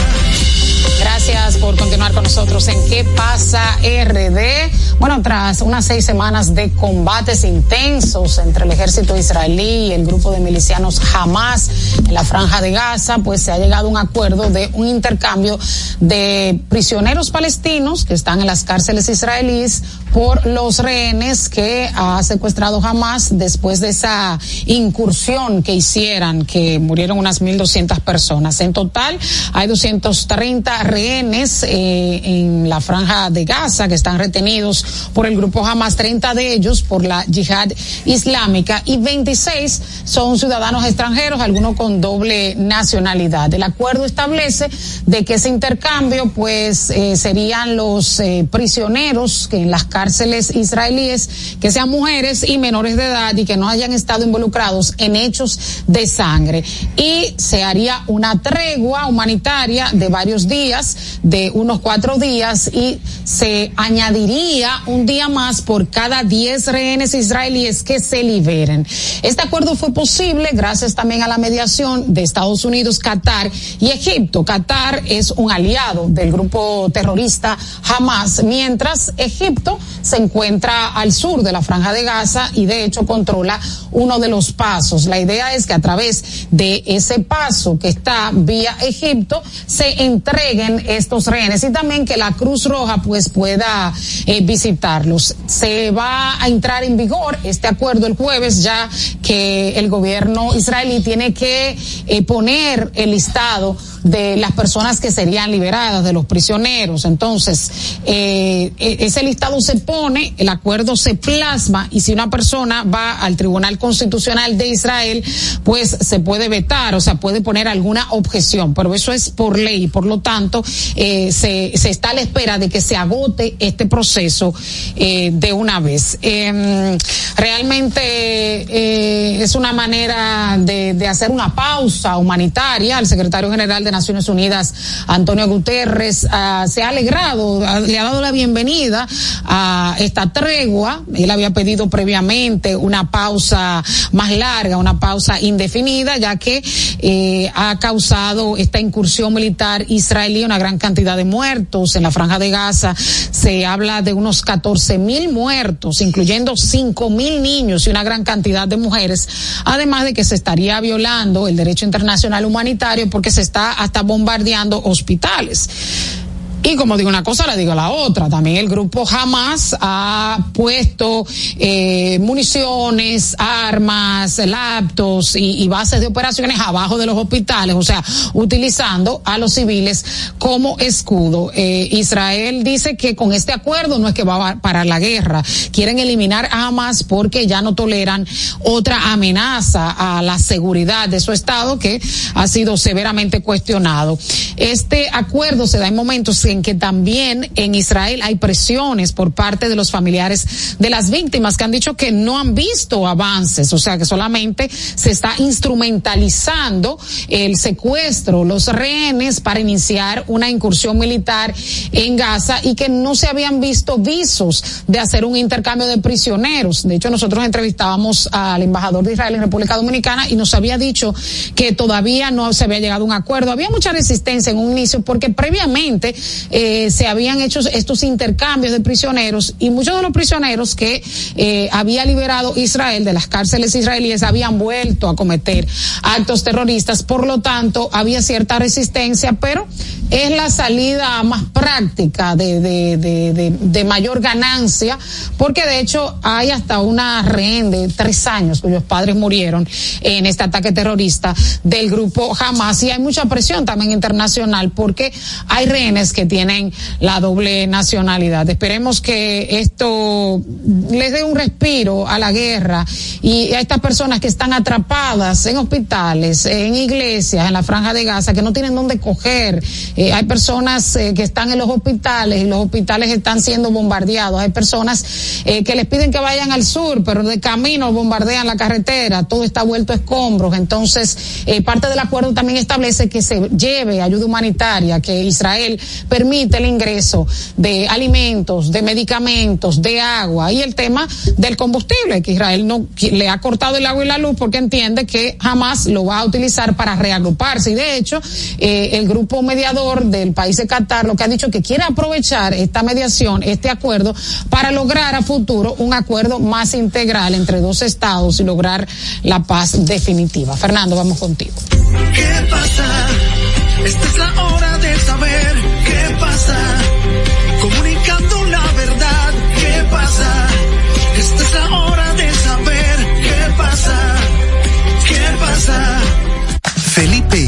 Gracias por continuar con nosotros en ¿Qué pasa RD? Bueno, tras unas seis semanas de combates intensos entre el ejército israelí y el grupo de milicianos Hamas en la franja de Gaza, pues se ha llegado a un acuerdo de un intercambio de prisioneros palestinos que están en las cárceles israelíes por los rehenes que ha secuestrado Hamas después de esa incursión que hicieran, que murieron unas 1.200 personas. En total hay 230 rehenes eh, en la franja de Gaza que están retenidos por el grupo Hamas, 30 de ellos por la yihad islámica y 26 son ciudadanos extranjeros, algunos con doble nacionalidad. El acuerdo establece de que ese intercambio pues eh, serían los eh, prisioneros que en las cárceles israelíes que sean mujeres y menores de edad y que no hayan estado involucrados en hechos de sangre. Y se haría una tregua humanitaria de varios días, de unos cuatro días, y se añadiría un día más por cada 10 rehenes israelíes que se liberen. Este acuerdo fue posible gracias también a la mediación de Estados Unidos, Qatar y Egipto. Qatar es un aliado del grupo terrorista Hamas, mientras Egipto se encuentra al sur de la franja de Gaza y de hecho controla uno de los pasos. La idea es que a través de ese paso que está vía Egipto se entreguen estos rehenes y también que la Cruz Roja pues pueda eh, visitarlos. Se va a entrar en vigor este acuerdo el jueves ya que el gobierno israelí tiene que eh, poner el listado de las personas que serían liberadas, de los prisioneros. Entonces, eh, e- ese listado se pone, el acuerdo se plasma y si una persona va al Tribunal Constitucional de Israel, pues se puede vetar, o sea, puede poner alguna objeción, pero eso es por ley, por lo tanto, eh, se, se está a la espera de que se agote este proceso eh, de una vez. Eh, realmente es una manera de, de hacer una pausa humanitaria. El secretario general de Naciones Unidas, Antonio Guterres, ah, se ha alegrado, ah, le ha dado la bienvenida a esta tregua. Él había pedido previamente una pausa más larga, una pausa indefinida, ya que eh, ha causado esta incursión militar israelí una gran cantidad de muertos en la franja de Gaza. Se habla de unos 14 mil muertos, incluyendo 5 mil niños y una gran cantidad de mujeres, además de que se estaría violando el derecho internacional humanitario porque se está hasta bombardeando hospitales. Y como digo una cosa, le digo la otra. También el grupo Hamas ha puesto eh, municiones, armas, laptops y, y bases de operaciones abajo de los hospitales, o sea, utilizando a los civiles como escudo. Eh, Israel dice que con este acuerdo no es que va a parar la guerra. Quieren eliminar a Hamas porque ya no toleran otra amenaza a la seguridad de su Estado que ha sido severamente cuestionado. Este acuerdo se da en momentos en que también en Israel hay presiones por parte de los familiares de las víctimas que han dicho que no han visto avances, o sea que solamente se está instrumentalizando el secuestro, los rehenes para iniciar una incursión militar en Gaza y que no se habían visto visos de hacer un intercambio de prisioneros. De hecho, nosotros entrevistábamos al embajador de Israel en República Dominicana y nos había dicho que todavía no se había llegado a un acuerdo. Había mucha resistencia en un inicio porque previamente eh, se habían hecho estos intercambios de prisioneros y muchos de los prisioneros que eh, había liberado Israel de las cárceles israelíes habían vuelto a cometer actos terroristas, por lo tanto había cierta resistencia, pero es la salida más práctica de, de, de, de, mayor ganancia, porque de hecho hay hasta una rehén de tres años cuyos padres murieron en este ataque terrorista del grupo Hamas y hay mucha presión también internacional porque hay rehenes que tienen la doble nacionalidad. Esperemos que esto les dé un respiro a la guerra y a estas personas que están atrapadas en hospitales, en iglesias, en la franja de Gaza, que no tienen dónde coger. Eh, hay personas eh, que están en los hospitales y los hospitales están siendo bombardeados. Hay personas eh, que les piden que vayan al sur, pero de camino bombardean la carretera. Todo está vuelto a escombros. Entonces, eh, parte del acuerdo también establece que se lleve ayuda humanitaria, que Israel permite el ingreso de alimentos, de medicamentos, de agua y el tema del combustible, que Israel no le ha cortado el agua y la luz porque entiende que jamás lo va a utilizar para reagruparse. Y de hecho, eh, el grupo mediador del país de Qatar lo que ha dicho que quiere aprovechar esta mediación, este acuerdo, para lograr a futuro un acuerdo más integral entre dos estados y lograr la paz definitiva. Fernando, vamos contigo. ¿Qué pasa? Esta es la hora de saber qué pasa. Comunicando la verdad, ¿qué pasa? Esta es la hora de saber qué pasa. ¿Qué pasa?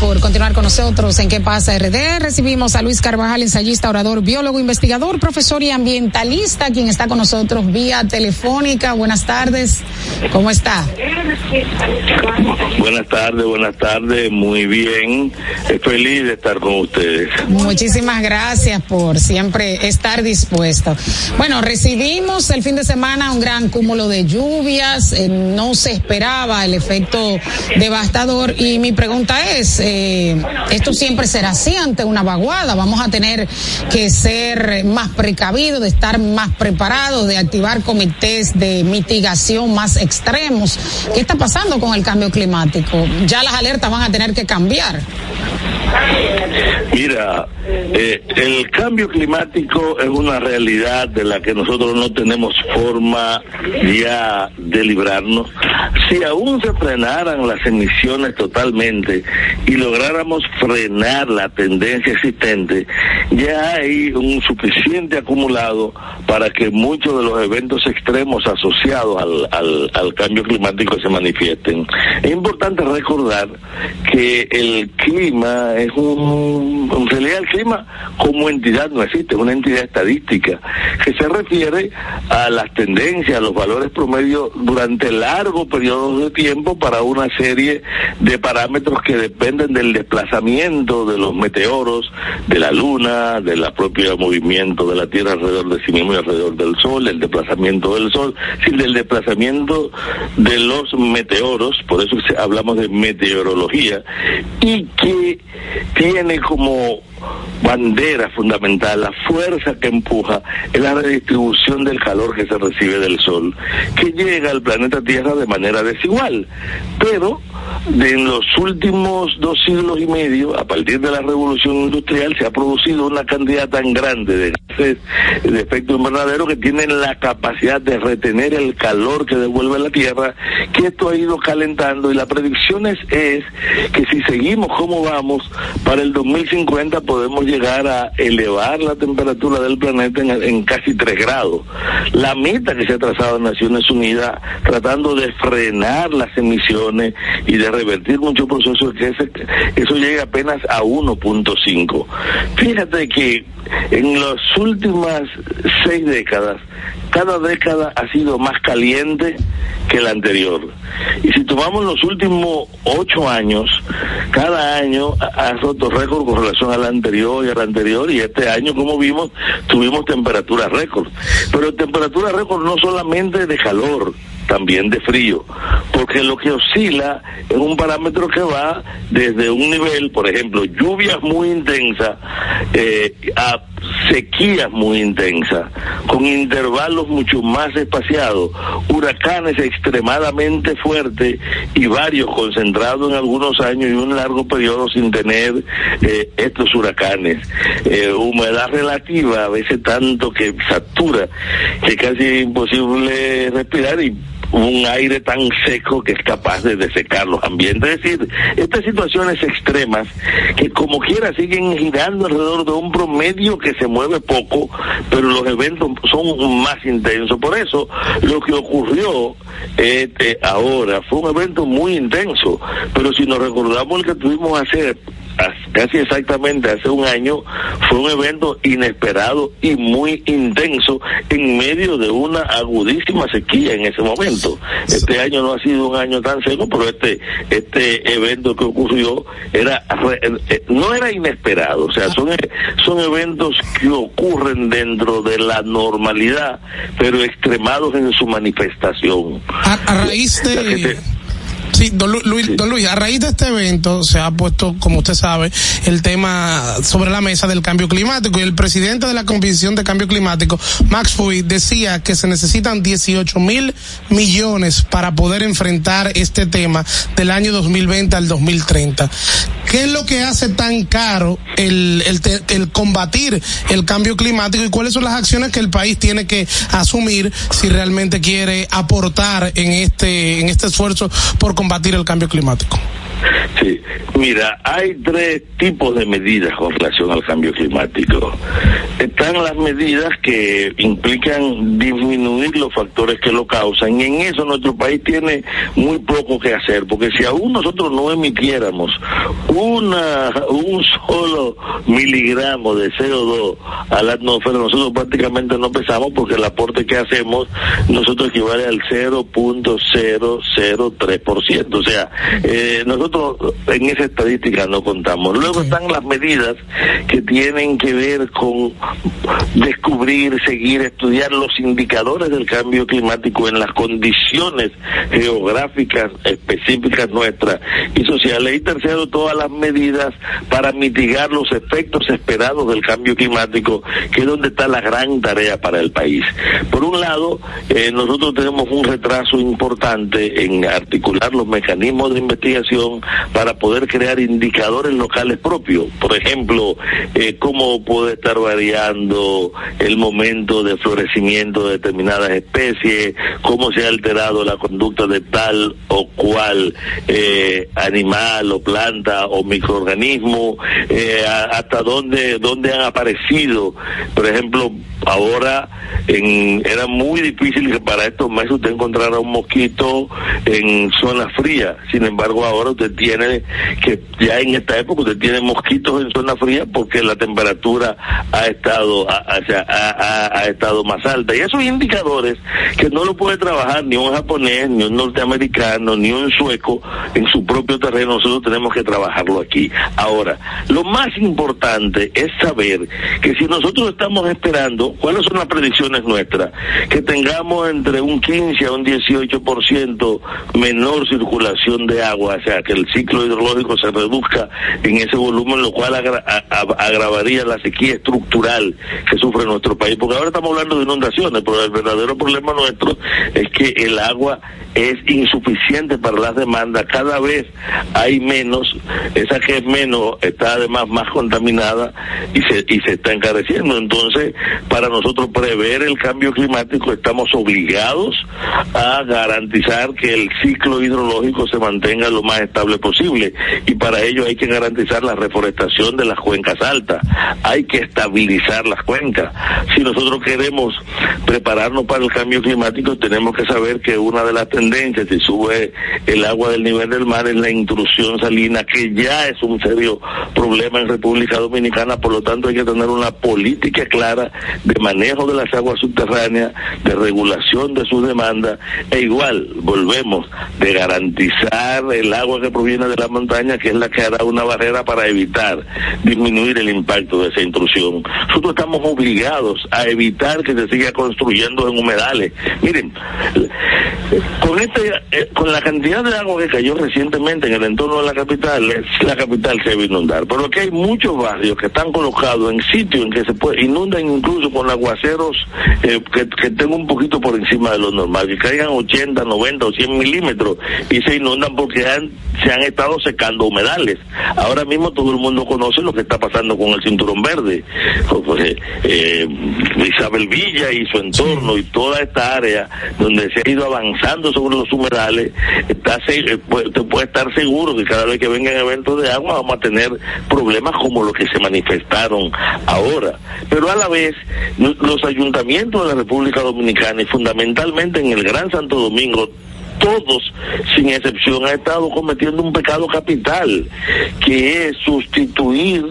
Por continuar con nosotros en ¿Qué pasa RD? Recibimos a Luis Carvajal, ensayista, orador, biólogo, investigador, profesor y ambientalista, quien está con nosotros vía telefónica. Buenas tardes. ¿Cómo está? Buenas tardes, buenas tardes, muy bien. Feliz de estar con ustedes. Muchísimas gracias por siempre estar dispuesto. Bueno, recibimos el fin de semana un gran cúmulo de lluvias, eh, no se esperaba el efecto devastador y mi pregunta es, eh, ¿esto siempre será así ante una vaguada? ¿Vamos a tener que ser más precavidos, de estar más preparados, de activar comités de mitigación más extremos? ¿Qué está pasando con el cambio climático? Ya las alertas van a tener que cambiar. Mira, eh, el cambio climático es una realidad de la que nosotros no tenemos forma ya de librarnos. Si aún se frenaran las emisiones totalmente y lográramos frenar la tendencia existente, ya hay un suficiente acumulado para que muchos de los eventos extremos asociados al, cambio climático se manifiesten. Es importante recordar que el clima es un, en realidad como entidad no existe, es una entidad estadística que se refiere a las tendencias, a los valores promedios durante largos periodos de tiempo para una serie de parámetros que dependen del desplazamiento de los meteoros, de la luna, del propio movimiento de la Tierra alrededor de sí mismo y alrededor del Sol, el desplazamiento del Sol, sí, del desplazamiento de los meteoros, por eso hablamos de meteorología, y que tiene como bandera fundamental, la fuerza que empuja es la redistribución del calor que se recibe del Sol, que llega al planeta Tierra de manera desigual. Pero de los últimos dos siglos y medio, a partir de la revolución industrial, se ha producido una cantidad tan grande de gases de efecto invernadero que tienen la capacidad de retener el calor que devuelve la Tierra, que esto ha ido calentando y la predicción es, es que si seguimos como vamos, para el 2050 podemos llegar a elevar la temperatura del planeta en, en casi 3 grados. La meta que se ha trazado en Naciones Unidas tratando de frenar las emisiones y de revertir muchos procesos que ese- eso llega apenas a 1.5. Fíjate que en las últimas seis décadas, cada década ha sido más caliente que la anterior. Y si tomamos los últimos ocho años, cada año ha ha roto récord con relación al anterior y al anterior, y este año, como vimos, tuvimos temperaturas récord. Pero temperaturas récord no solamente de calor, también de frío, porque lo que oscila es un parámetro que va desde un nivel, por ejemplo, lluvias muy intensas, eh, a sequías muy intensas, con intervalos mucho más espaciados, huracanes extremadamente fuertes y varios concentrados en algunos años y un largo periodo sin tener eh, estos huracanes. Eh, humedad relativa, a veces tanto que satura, que casi es imposible respirar y un aire tan seco que es capaz de desecar los ambientes. Es decir, estas situaciones extremas que como quiera siguen girando alrededor de un promedio que se mueve poco, pero los eventos son más intensos. Por eso, lo que ocurrió este, ahora fue un evento muy intenso, pero si nos recordamos el que tuvimos hace casi exactamente hace un año, fue un evento inesperado y muy intenso en medio de una agudísima sequía en ese momento. Este año no ha sido un año tan seco, pero este este evento que ocurrió era eh, no era inesperado, o sea, son son eventos que ocurren dentro de la normalidad, pero extremados en su manifestación. A, raíz de Sí, don Luis, don Luis, a raíz de este evento se ha puesto, como usted sabe, el tema sobre la mesa del cambio climático y el presidente de la Comisión de Cambio Climático, Max Fuy, decía que se necesitan 18 mil millones para poder enfrentar este tema del año 2020 al 2030. ¿Qué es lo que hace tan caro el, el, el combatir el cambio climático y cuáles son las acciones que el país tiene que asumir si realmente quiere aportar en este, en este esfuerzo por combatir el cambio climático? Sí, mira, hay tres tipos de medidas con relación al cambio climático. Están las medidas que implican disminuir los factores que lo causan y en eso nuestro país tiene muy poco que hacer, porque si aún nosotros no emitiéramos una un solo miligramo de CO2 a la atmósfera, nosotros prácticamente no pesamos porque el aporte que hacemos nosotros equivale al 0.003%, o sea, eh, nosotros en esa estadística no contamos. Luego están las medidas que tienen que ver con descubrir, seguir, estudiar los indicadores del cambio climático en las condiciones geográficas específicas nuestras y sociales. Y tercero, todas las medidas para mitigar los efectos esperados del cambio climático, que es donde está la gran tarea para el país. Por un lado, eh, nosotros tenemos un retraso importante en articular los mecanismos de investigación para poder crear indicadores locales propios. Por ejemplo, eh, cómo puede estar variando el momento de florecimiento de determinadas especies, cómo se ha alterado la conducta de tal o cual eh, animal o planta o microorganismo, eh, hasta dónde, dónde han aparecido. Por ejemplo, ahora en, era muy difícil que para estos meses usted encontrara un mosquito en zona fría. Sin embargo, ahora usted tiene que ya en esta época usted tiene mosquitos en zona fría porque la temperatura ha estado ha, ha, estado más alta. Y esos indicadores que no lo puede trabajar ni un japonés ni un norteamericano ni un sueco en su propio terreno nosotros tenemos que trabajarlo aquí. Ahora lo más importante es saber que si nosotros estamos esperando cuáles son las predicciones nuestras que tengamos entre un 15 a un 18% menor circulación de agua o sea que el ciclo hidrológico se reduzca en ese volumen, lo cual agravaría la sequía estructural que sufre nuestro país. Porque ahora estamos hablando de inundaciones, pero el verdadero problema nuestro es que el agua es insuficiente para las demandas. Cada vez hay menos, esa que es menos está además más contaminada y se, y se está encareciendo. Entonces, para nosotros prever el cambio climático estamos obligados a garantizar que el ciclo hidrológico se mantenga lo más estable posible. Y para ello hay que garantizar la reforestación de las cuencas altas, hay que estabilizar las cuencas. Si nosotros queremos prepararnos para el cambio climático tenemos que saber que una de las tendencias si sube el agua del nivel del mar es la intrusión salina que ya es un serio problema en República Dominicana, por lo tanto hay que tener una política clara de manejo de las aguas subterráneas, de regulación de sus demandas e igual volvemos de garantizar el agua que proviene de la montaña, que es la que hará una barrera para evitar disminuir el impacto de esa intrusión. Nosotros estamos obligados a evitar que se siga construyendo en humedales. Miren, con este, eh, con la cantidad de agua que cayó recientemente en el entorno de la capital, la capital se va a inundar. Pero aquí hay muchos barrios que están colocados en sitios en que se puede, inundan incluso con aguaceros eh, que, que estén un poquito por encima de lo normal, que caigan 80, 90 o 100 milímetros y se inundan porque han, se han estado secando humedales. Ahora mismo todo el mundo conoce lo que está pasando con el cinturón verde. Pues, pues, eh, Isabel Villa y su entorno y toda esta área donde se ha ido avanzando sobre los humedales, está, se- eh, puede- puede estar seguro que cada vez que vengan eventos de agua vamos a tener problemas como los que se manifestaron ahora. Pero a la vez, los ayuntamientos de la República Dominicana y fundamentalmente en el Gran Santo Domingo, todos, sin excepción, han estado cometiendo un pecado capital, que es sustituir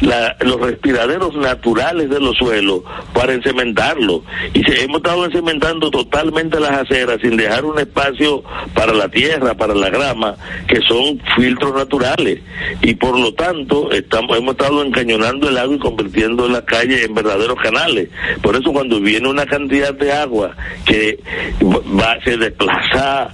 la- los respiraderos naturales de los suelos para encementarlos. Y se, hemos estado encementando totalmente las aceras sin dejar un espacio para la tierra, para la grama, que son filtros naturales. Y por lo tanto, estamos, hemos estado encañonando el agua y convirtiendo la calle en verdaderos canales. Por eso cuando viene una cantidad de agua que va, se desplaza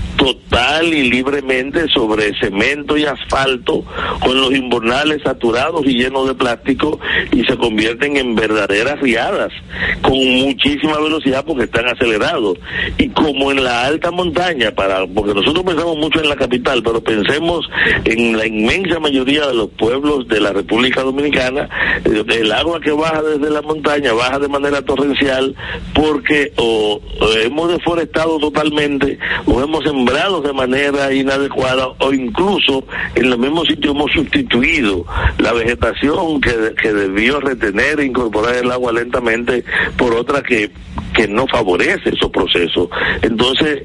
total y libremente sobre cemento y asfalto con los invernales saturados y llenos de plástico y se convierten en verdaderas riadas con muchísima velocidad porque están acelerados. Y como en la alta montaña para porque nosotros pensamos mucho en la capital pero pensemos en la inmensa mayoría de los pueblos de la República Dominicana eh, el agua que baja desde la montaña baja de manera torrencial porque o, hemos deforestado totalmente o hemos sembrado de manera inadecuada o incluso en los mismos sitios hemos sustituido la vegetación que, que debió retener e incorporar el agua lentamente por otra que que no favorece esos procesos. Entonces,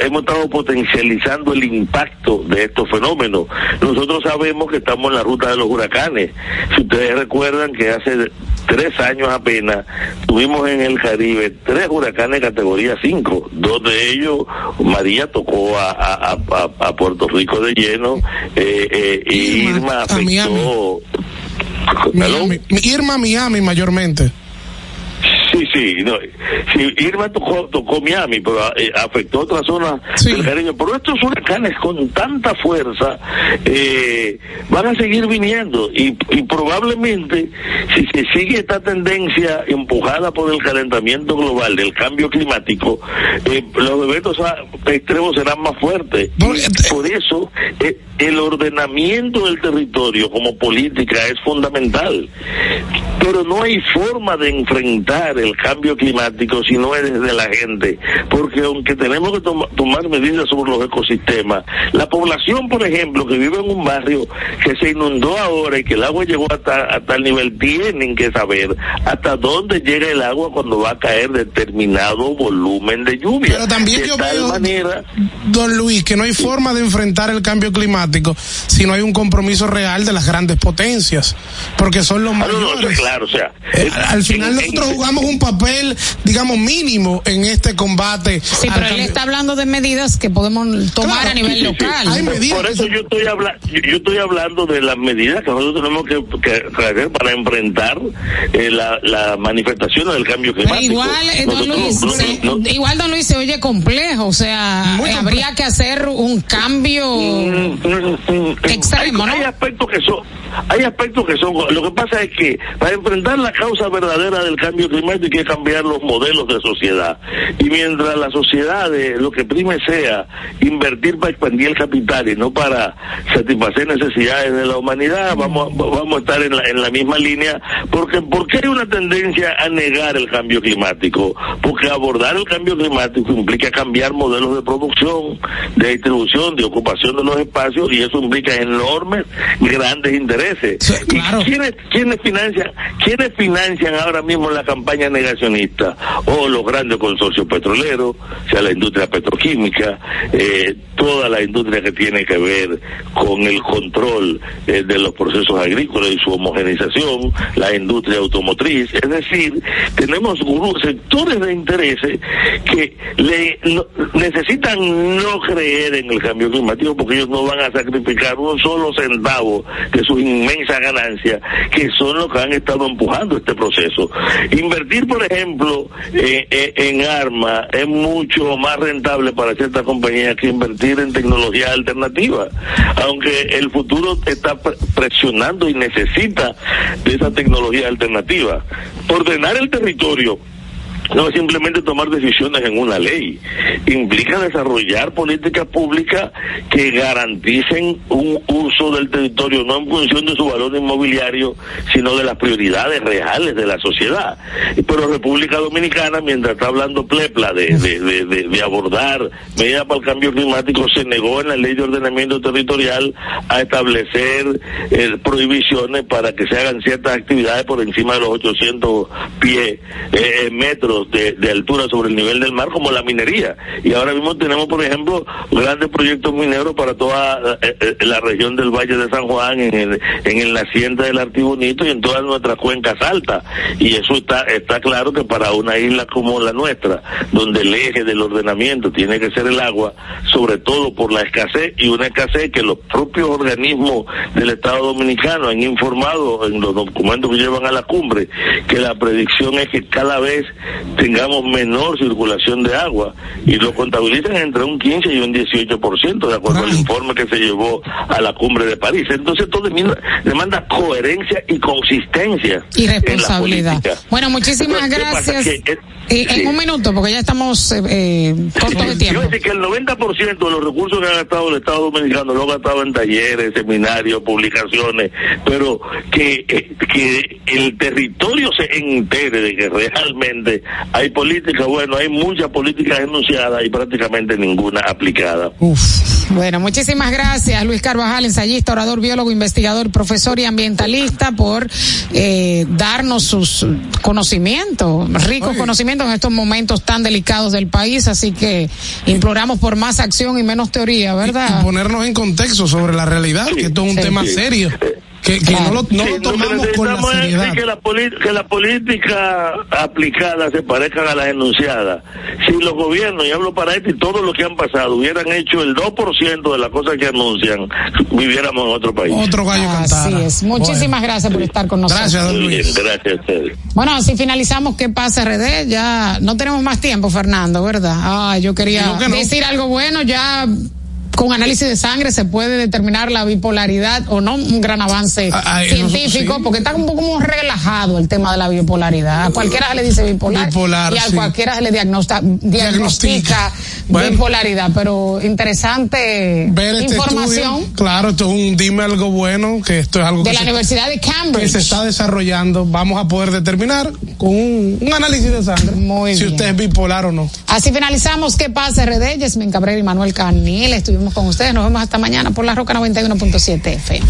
hemos estado potencializando el impacto de estos fenómenos. Nosotros sabemos que estamos en la ruta de los huracanes. Si ustedes recuerdan que hace tres años apenas tuvimos en el Caribe tres huracanes categoría 5. Dos de ellos, María tocó a, a- a- a- a Puerto Rico de lleno eh, eh, y Irma, a Miami. afectó... Miami, Irma, Miami mayormente. Sí, sí, no, sí, Irma tocó, tocó Miami, pero eh, afectó otras zonas del Caribe. Pero estos huracanes con tanta fuerza eh, van a seguir viniendo y, y probablemente si se sigue esta tendencia empujada por el calentamiento global, del cambio climático, eh, los eventos extremos serán más fuertes. Y por eso eh, el ordenamiento del territorio como política es fundamental. Pero no hay forma de enfrentar el cambio climático si no es desde la gente, porque aunque tenemos que toma- tomar medidas sobre los ecosistemas, la población, por ejemplo, que vive en un barrio que se inundó ahora y que el agua llegó hasta, a tal nivel, tienen que saber hasta dónde llega el agua cuando va a caer determinado volumen de lluvia. Pero también de yo tal veo, manera don Luis, que no hay forma de enfrentar el cambio climático si no hay un compromiso real de las grandes potencias, porque son los Ah, no, no, mayores. claro, o sea, Eh, al final en- nosotros en- jugamos un papel, digamos, mínimo en este combate. Sí, pero él está hablando de medidas que podemos tomar a nivel local. Por eso yo estoy hablando, yo estoy hablando de las medidas que nosotros tenemos que, que- que hacer para enfrentar eh, la, la manifestación del cambio climático. igual, eh, don Nosotros Luis, no- se- no- no- igual don Luis se oye complejo, o sea, eh, habría que hacer un cambio extremo, hay, hay aspectos que son hay aspectos que son lo que pasa es que para enfrentar la causa verdadera del cambio climático hay que cambiar los modelos de sociedad. Y mientras la sociedad de lo que prime sea invertir para expandir el capital y no para satisfacer necesidades de la humanidad vamos vamos a estar en la, en la misma línea. Porque porque hay una tendencia a negar el cambio climático porque abordar el cambio climático implica cambiar modelos de producción de distribución de ocupación de los espacios y eso implica enormes grandes intereses. ¿Y quiénes, quiénes financian quiénes financian ahora mismo la campaña negacionista o los grandes consorcios petroleros sea la industria petroquímica eh, toda la industria que tiene que ver con el control eh, de los procesos agrícolas y su homogenización, la industria automotriz, es decir, tenemos sectores de intereses que le, no- necesitan no creer en el cambio climático porque ellos no van a sacrificar un solo centavo de sus inmensas ganancias, que son los que han estado empujando este proceso. Invertir, por ejemplo, eh, eh, en armas es mucho más rentable para ciertas compañías que invertir en tecnología alternativa, aunque el futuro está pre- presionando y necesita de esa tecnología alternativa. Ordenar el territorio no es simplemente tomar decisiones en una ley, implica desarrollar políticas públicas que garanticen un uso del territorio no en función de su valor inmobiliario, sino de las prioridades reales de la sociedad. Pero República Dominicana, mientras está hablando plepla de, de, de- de- abordar medidas para el cambio climático, se negó en la ley de ordenamiento territorial a establecer eh, prohibiciones para que se hagan ciertas actividades por encima de los 800 pies, eh, metros de, de altura sobre el nivel del mar, como la minería. Y ahora mismo tenemos, por ejemplo, grandes proyectos mineros para toda eh, eh, la región del Valle de San Juan, en el, en el naciente del Artibonito y en todas nuestras cuencas altas. Y eso está, está claro que para una isla como la nuestra, donde el eje del ordenamiento tiene que ser el agua, sobre todo por la escasez y una escasez que los propios organismos del Estado Dominicano han informado en los documentos que llevan a la cumbre, que la predicción es que cada vez tengamos menor circulación de agua y lo contabilizan entre un 15 y un 18% de acuerdo al informe que se llevó a la cumbre de París. Entonces todo demanda, coherencia y consistencia Y en la responsabilidad. política. Bueno, muchísimas gracias. Sí. En un minuto, porque ya estamos eh, eh, cortos de Yo tiempo. decir que el 90% de los recursos que ha gastado el Estado Dominicano lo ha gastado en talleres, seminarios, publicaciones, pero que, eh, que el territorio se entere de que realmente hay política, bueno, hay muchas políticas enunciadas y prácticamente ninguna aplicada. Bueno, muchísimas gracias, Luis Carvajal, ensayista, orador, biólogo, investigador, profesor y ambientalista, por eh, darnos sus conocimientos, ricos conocimientos en estos momentos tan delicados del país. Así que imploramos por más acción y menos teoría, ¿verdad? Y ponernos en contexto sobre la realidad, que esto es un Sí. tema Sí. serio. Que, que no lo, no Sí, lo lo que tomamos con la necesitamos es seriedad. que la, que la política aplicada se parezcan a las enunciadas. Si los gobiernos, y hablo para esto y todos los que han pasado, hubieran hecho el 2% de las cosas que anuncian, viviéramos en otro país. Otro gallo Así es. Muchísimas gracias por estar con nosotros. Muy bien, gracias a ustedes. Bueno, así finalizamos ¿Qué pasa RD? Ya no tenemos más tiempo, Fernando, ¿verdad? Ah, yo quería Digo que no. decir algo bueno, ya con análisis de sangre se puede determinar la bipolaridad o no, un gran avance Ah, ah, eso científico, sí. porque está un poco como relajado el tema de la bipolaridad. A cualquiera se le dice bipolar, Bipolar, y a sí. cualquiera se le diagnostica Bueno. bipolaridad, pero interesante Ver este información estudio, claro, esto es un dime algo bueno, que esto es algo de que la se- Universidad de que Cambridge. se está desarrollando, vamos a poder determinar con un, un análisis de sangre Muy si bien. usted es bipolar o no. Así finalizamos. ¿Qué pasa, RD? Yasmin Cabrera y Manuel Canil. Estuvimos con ustedes. Nos vemos hasta mañana por la Roca 91.7 FM.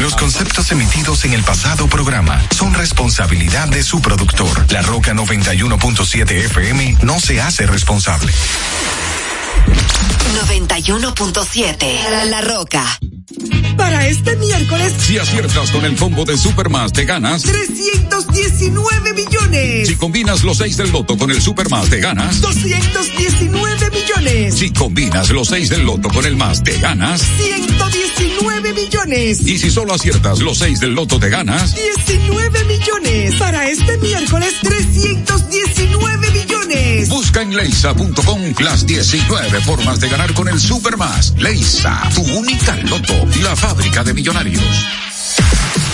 Los conceptos emitidos en el pasado programa son responsabilidad de su productor. La Roca 91.7 FM no se hace responsable. 91.7 La Roca. Para este miércoles, Si aciertas con el combo de Supermas, te ganas. 319 millones. Si combinas los 6 del loto con el Supermas, te ganas. 219 millones. Si combinas los 6 del loto con el más, te ganas. 119 millones. Y si solo aciertas los 6 del loto, te ganas. 19 millones. Para este miércoles, 319 millones. Busca en leisa.com las 19 formas de ganar con el Supermas. Leisa, tu única loto, la fábrica de millonarios.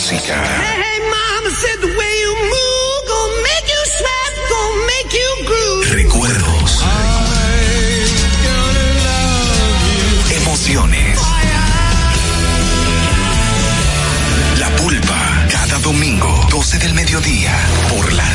Hey, mama said the way you move, gonna make you sweat, gonna make you groove. Recuerdos. emociones. La Pulpa, cada domingo, 12 del mediodía, por La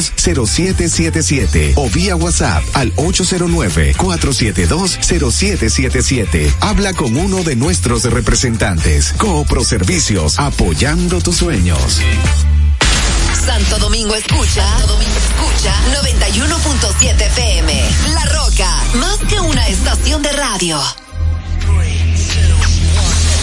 809-472-0777 o vía WhatsApp al 809-472-0777. Habla con uno de nuestros representantes. Coopro Servicios, apoyando tus sueños. Santo Domingo escucha, escucha 91.7 FM. La Roca, más que una estación de radio.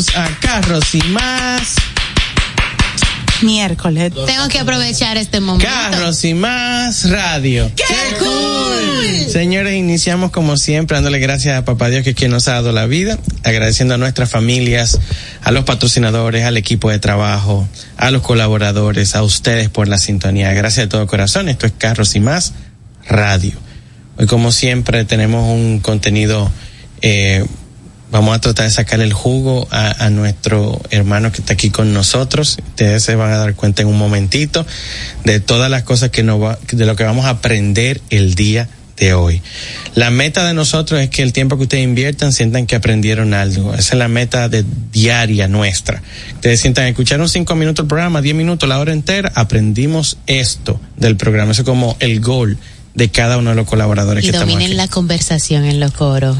Bienvenidos a Carros y más. Miércoles. Tengo que aprovechar este momento. Carros y más radio. ¡Qué cool! Señores, iniciamos como siempre dándole gracias a Papá Dios que es quien nos ha dado la vida, agradeciendo a nuestras familias, a los patrocinadores, al equipo de trabajo, a los colaboradores, a ustedes por la sintonía. Gracias de todo corazón. Esto es Carros y más radio. Hoy como siempre tenemos un contenido eh, vamos a tratar de sacar el jugo a, a, nuestro hermano que está aquí con nosotros. Ustedes se van a dar cuenta en un momentito de todas las cosas que nos va, de lo que vamos a aprender el día de hoy. La meta de nosotros es que el tiempo que ustedes inviertan sientan que aprendieron algo. Esa es la meta de diaria nuestra. Ustedes sientan, escucharon cinco minutos el programa, diez minutos, la hora entera, aprendimos esto del programa. Eso es como el gol de cada uno de los colaboradores y que estamos aquí. dominen la conversación en los coros.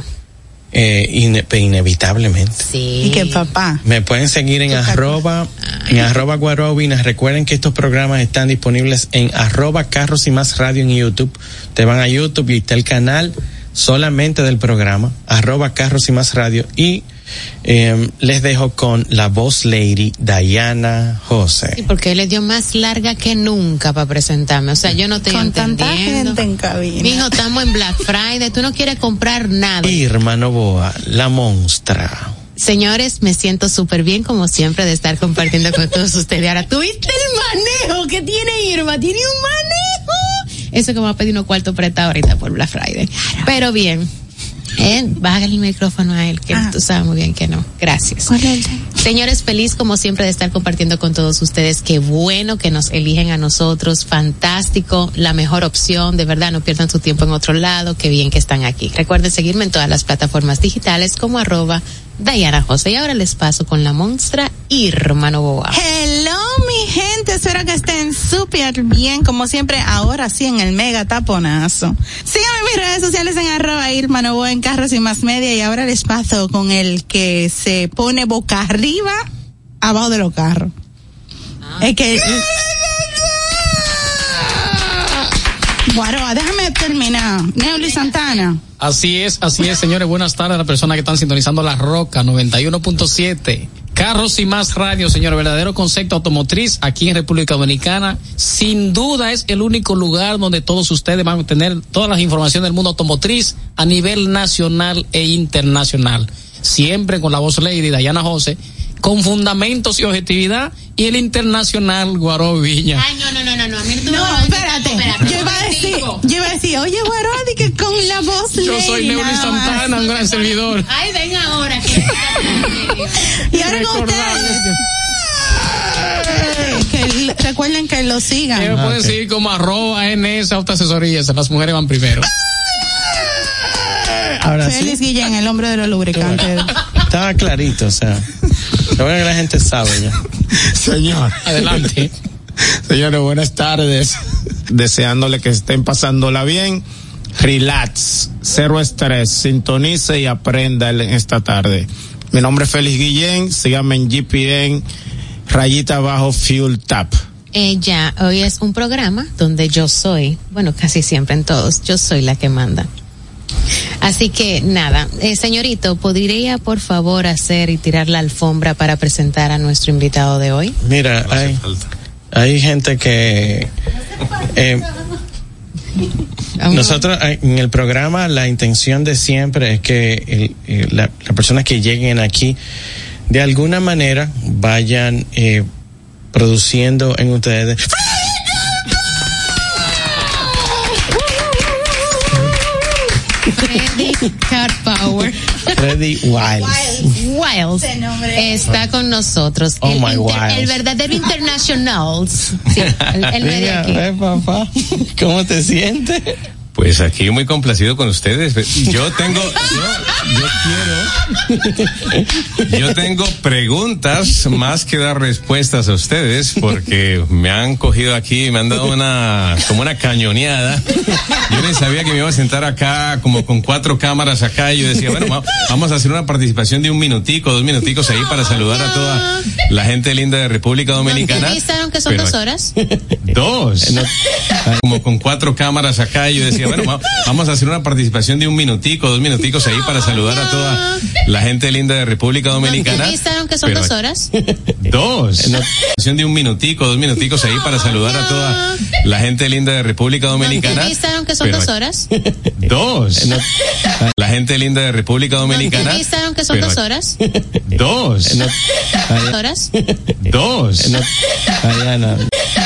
Eh, ine inevitablemente. Sí. Y que papá. Me pueden seguir en arroba, en arroba guarobinas. Recuerden que estos programas están disponibles en arroba carros y más radio en YouTube. Te van a YouTube y está el canal solamente del programa, arroba carros y más radio. Y eh, les dejo con la voz lady Diana José. Sí, porque él le dio más larga que nunca para presentarme. O sea, yo no estoy Con entendiendo. tanta gente en cabina. Mijo, estamos en Black Friday. Tú no quieres comprar nada. Irma Novoa, la monstra. Señores, me siento súper bien como siempre de estar compartiendo con todos ustedes. Ahora, ¿tuviste el manejo que tiene Irma? Tiene un manejo. Eso que me va a pedir unos cuartos prestados ahorita por Black Friday. Pero bien. Eh, bájale el micrófono a él, que Ah. tú sabes muy bien que no. Gracias. Señores, feliz como siempre de estar compartiendo con todos ustedes. Qué bueno que nos eligen a nosotros. Fantástico. La mejor opción. De verdad, no pierdan su tiempo en otro lado. Qué bien que están aquí. Recuerden seguirme en todas las plataformas digitales como arroba Diana José. Y ahora les paso con la monstra Irma Novoa. Hello, mi gente. Espero que estén súper bien. Como siempre, ahora sí en el mega taponazo. Síganme en mis redes sociales en arroba Irma Novoa en Carros y Más Media. Y ahora les paso con el que se pone boca arriba abajo de los carros. Es que. Guaroa, déjame terminar. Neuli Santana. Así es, así es, señores. Buenas tardes a las personas que están sintonizando La Roca 91.7. Carros y más radio, señor. Verdadero concepto automotriz aquí en República Dominicana. Sin duda es el único lugar donde todos ustedes van a tener todas las informaciones del mundo automotriz a nivel nacional e internacional. Siempre con la voz lady Dayana José, con fundamentos y objetividad y el internacional Guaró Viña. Ay, no, no, no, no, no. A mí no, No, espérate. espérate, Yo iba a decir, yo iba a decir, oye, Guaroa, di que con la voz Yo soy más. Santana, un gran servidor. Ay, ven ahora. Que... Y ahora con ustedes. Que recuerden que lo sigan. Me pueden seguir como arroba NS Autoasesorías. Las mujeres van primero. Ahora sí. Félix Guillén, el hombre de los lubricantes. Estaba clarito, o sea. Lo bueno que la gente sabe ya. Señor. Adelante. Señores, buenas tardes. Deseándole que estén pasándola bien. Relax, cero estrés, sintonice y aprenda en esta tarde. Mi nombre es Félix Guillén, síganme en GPN, rayita abajo Fuel Tap. Eh, ya, hoy es un programa donde yo soy, bueno, casi siempre en todos, yo soy la que manda. Así que nada, eh, señorito, ¿podría por favor hacer y tirar la alfombra para presentar a nuestro invitado de hoy? Mira, hay, hay gente que... eh, nosotros eh, en el programa la intención de siempre es que el- eh, la- las personas que lleguen aquí de alguna manera vayan eh, produciendo en ustedes Power. Freddy Wiles. Wiles está con nosotros. Oh, el, my inter- Wiles. el verdadero international. Sí, ve, papá, ¿cómo te sientes? Pues aquí muy complacido con ustedes. Yo tengo, yo, yo quiero, yo tengo preguntas más que dar respuestas a ustedes porque me han cogido aquí me han dado una, como una cañoneada. Yo ni sabía que me iba a sentar acá como con cuatro cámaras acá y yo decía, bueno, va- vamos a hacer una participación de un minutico, dos minuticos ahí para saludar a toda la gente linda de República Dominicana. ¿Revisaron que son dos horas? Dos. Como con cuatro cámaras acá y yo decía, bueno, va- vamos a hacer una participación de un minutico, dos minuticos ahí para saludar a toda la gente linda de República Dominicana. ¿Revisaron que son dos horas? Dos. Participación de un minutico, dos minuticos ahí para saludar a toda la gente linda de República Dominicana. ¿Revisaron que son dos horas? Dos. La gente linda de República Dominicana. ¿Revisaron que son dos horas? Dos. ¿Horas? Dos.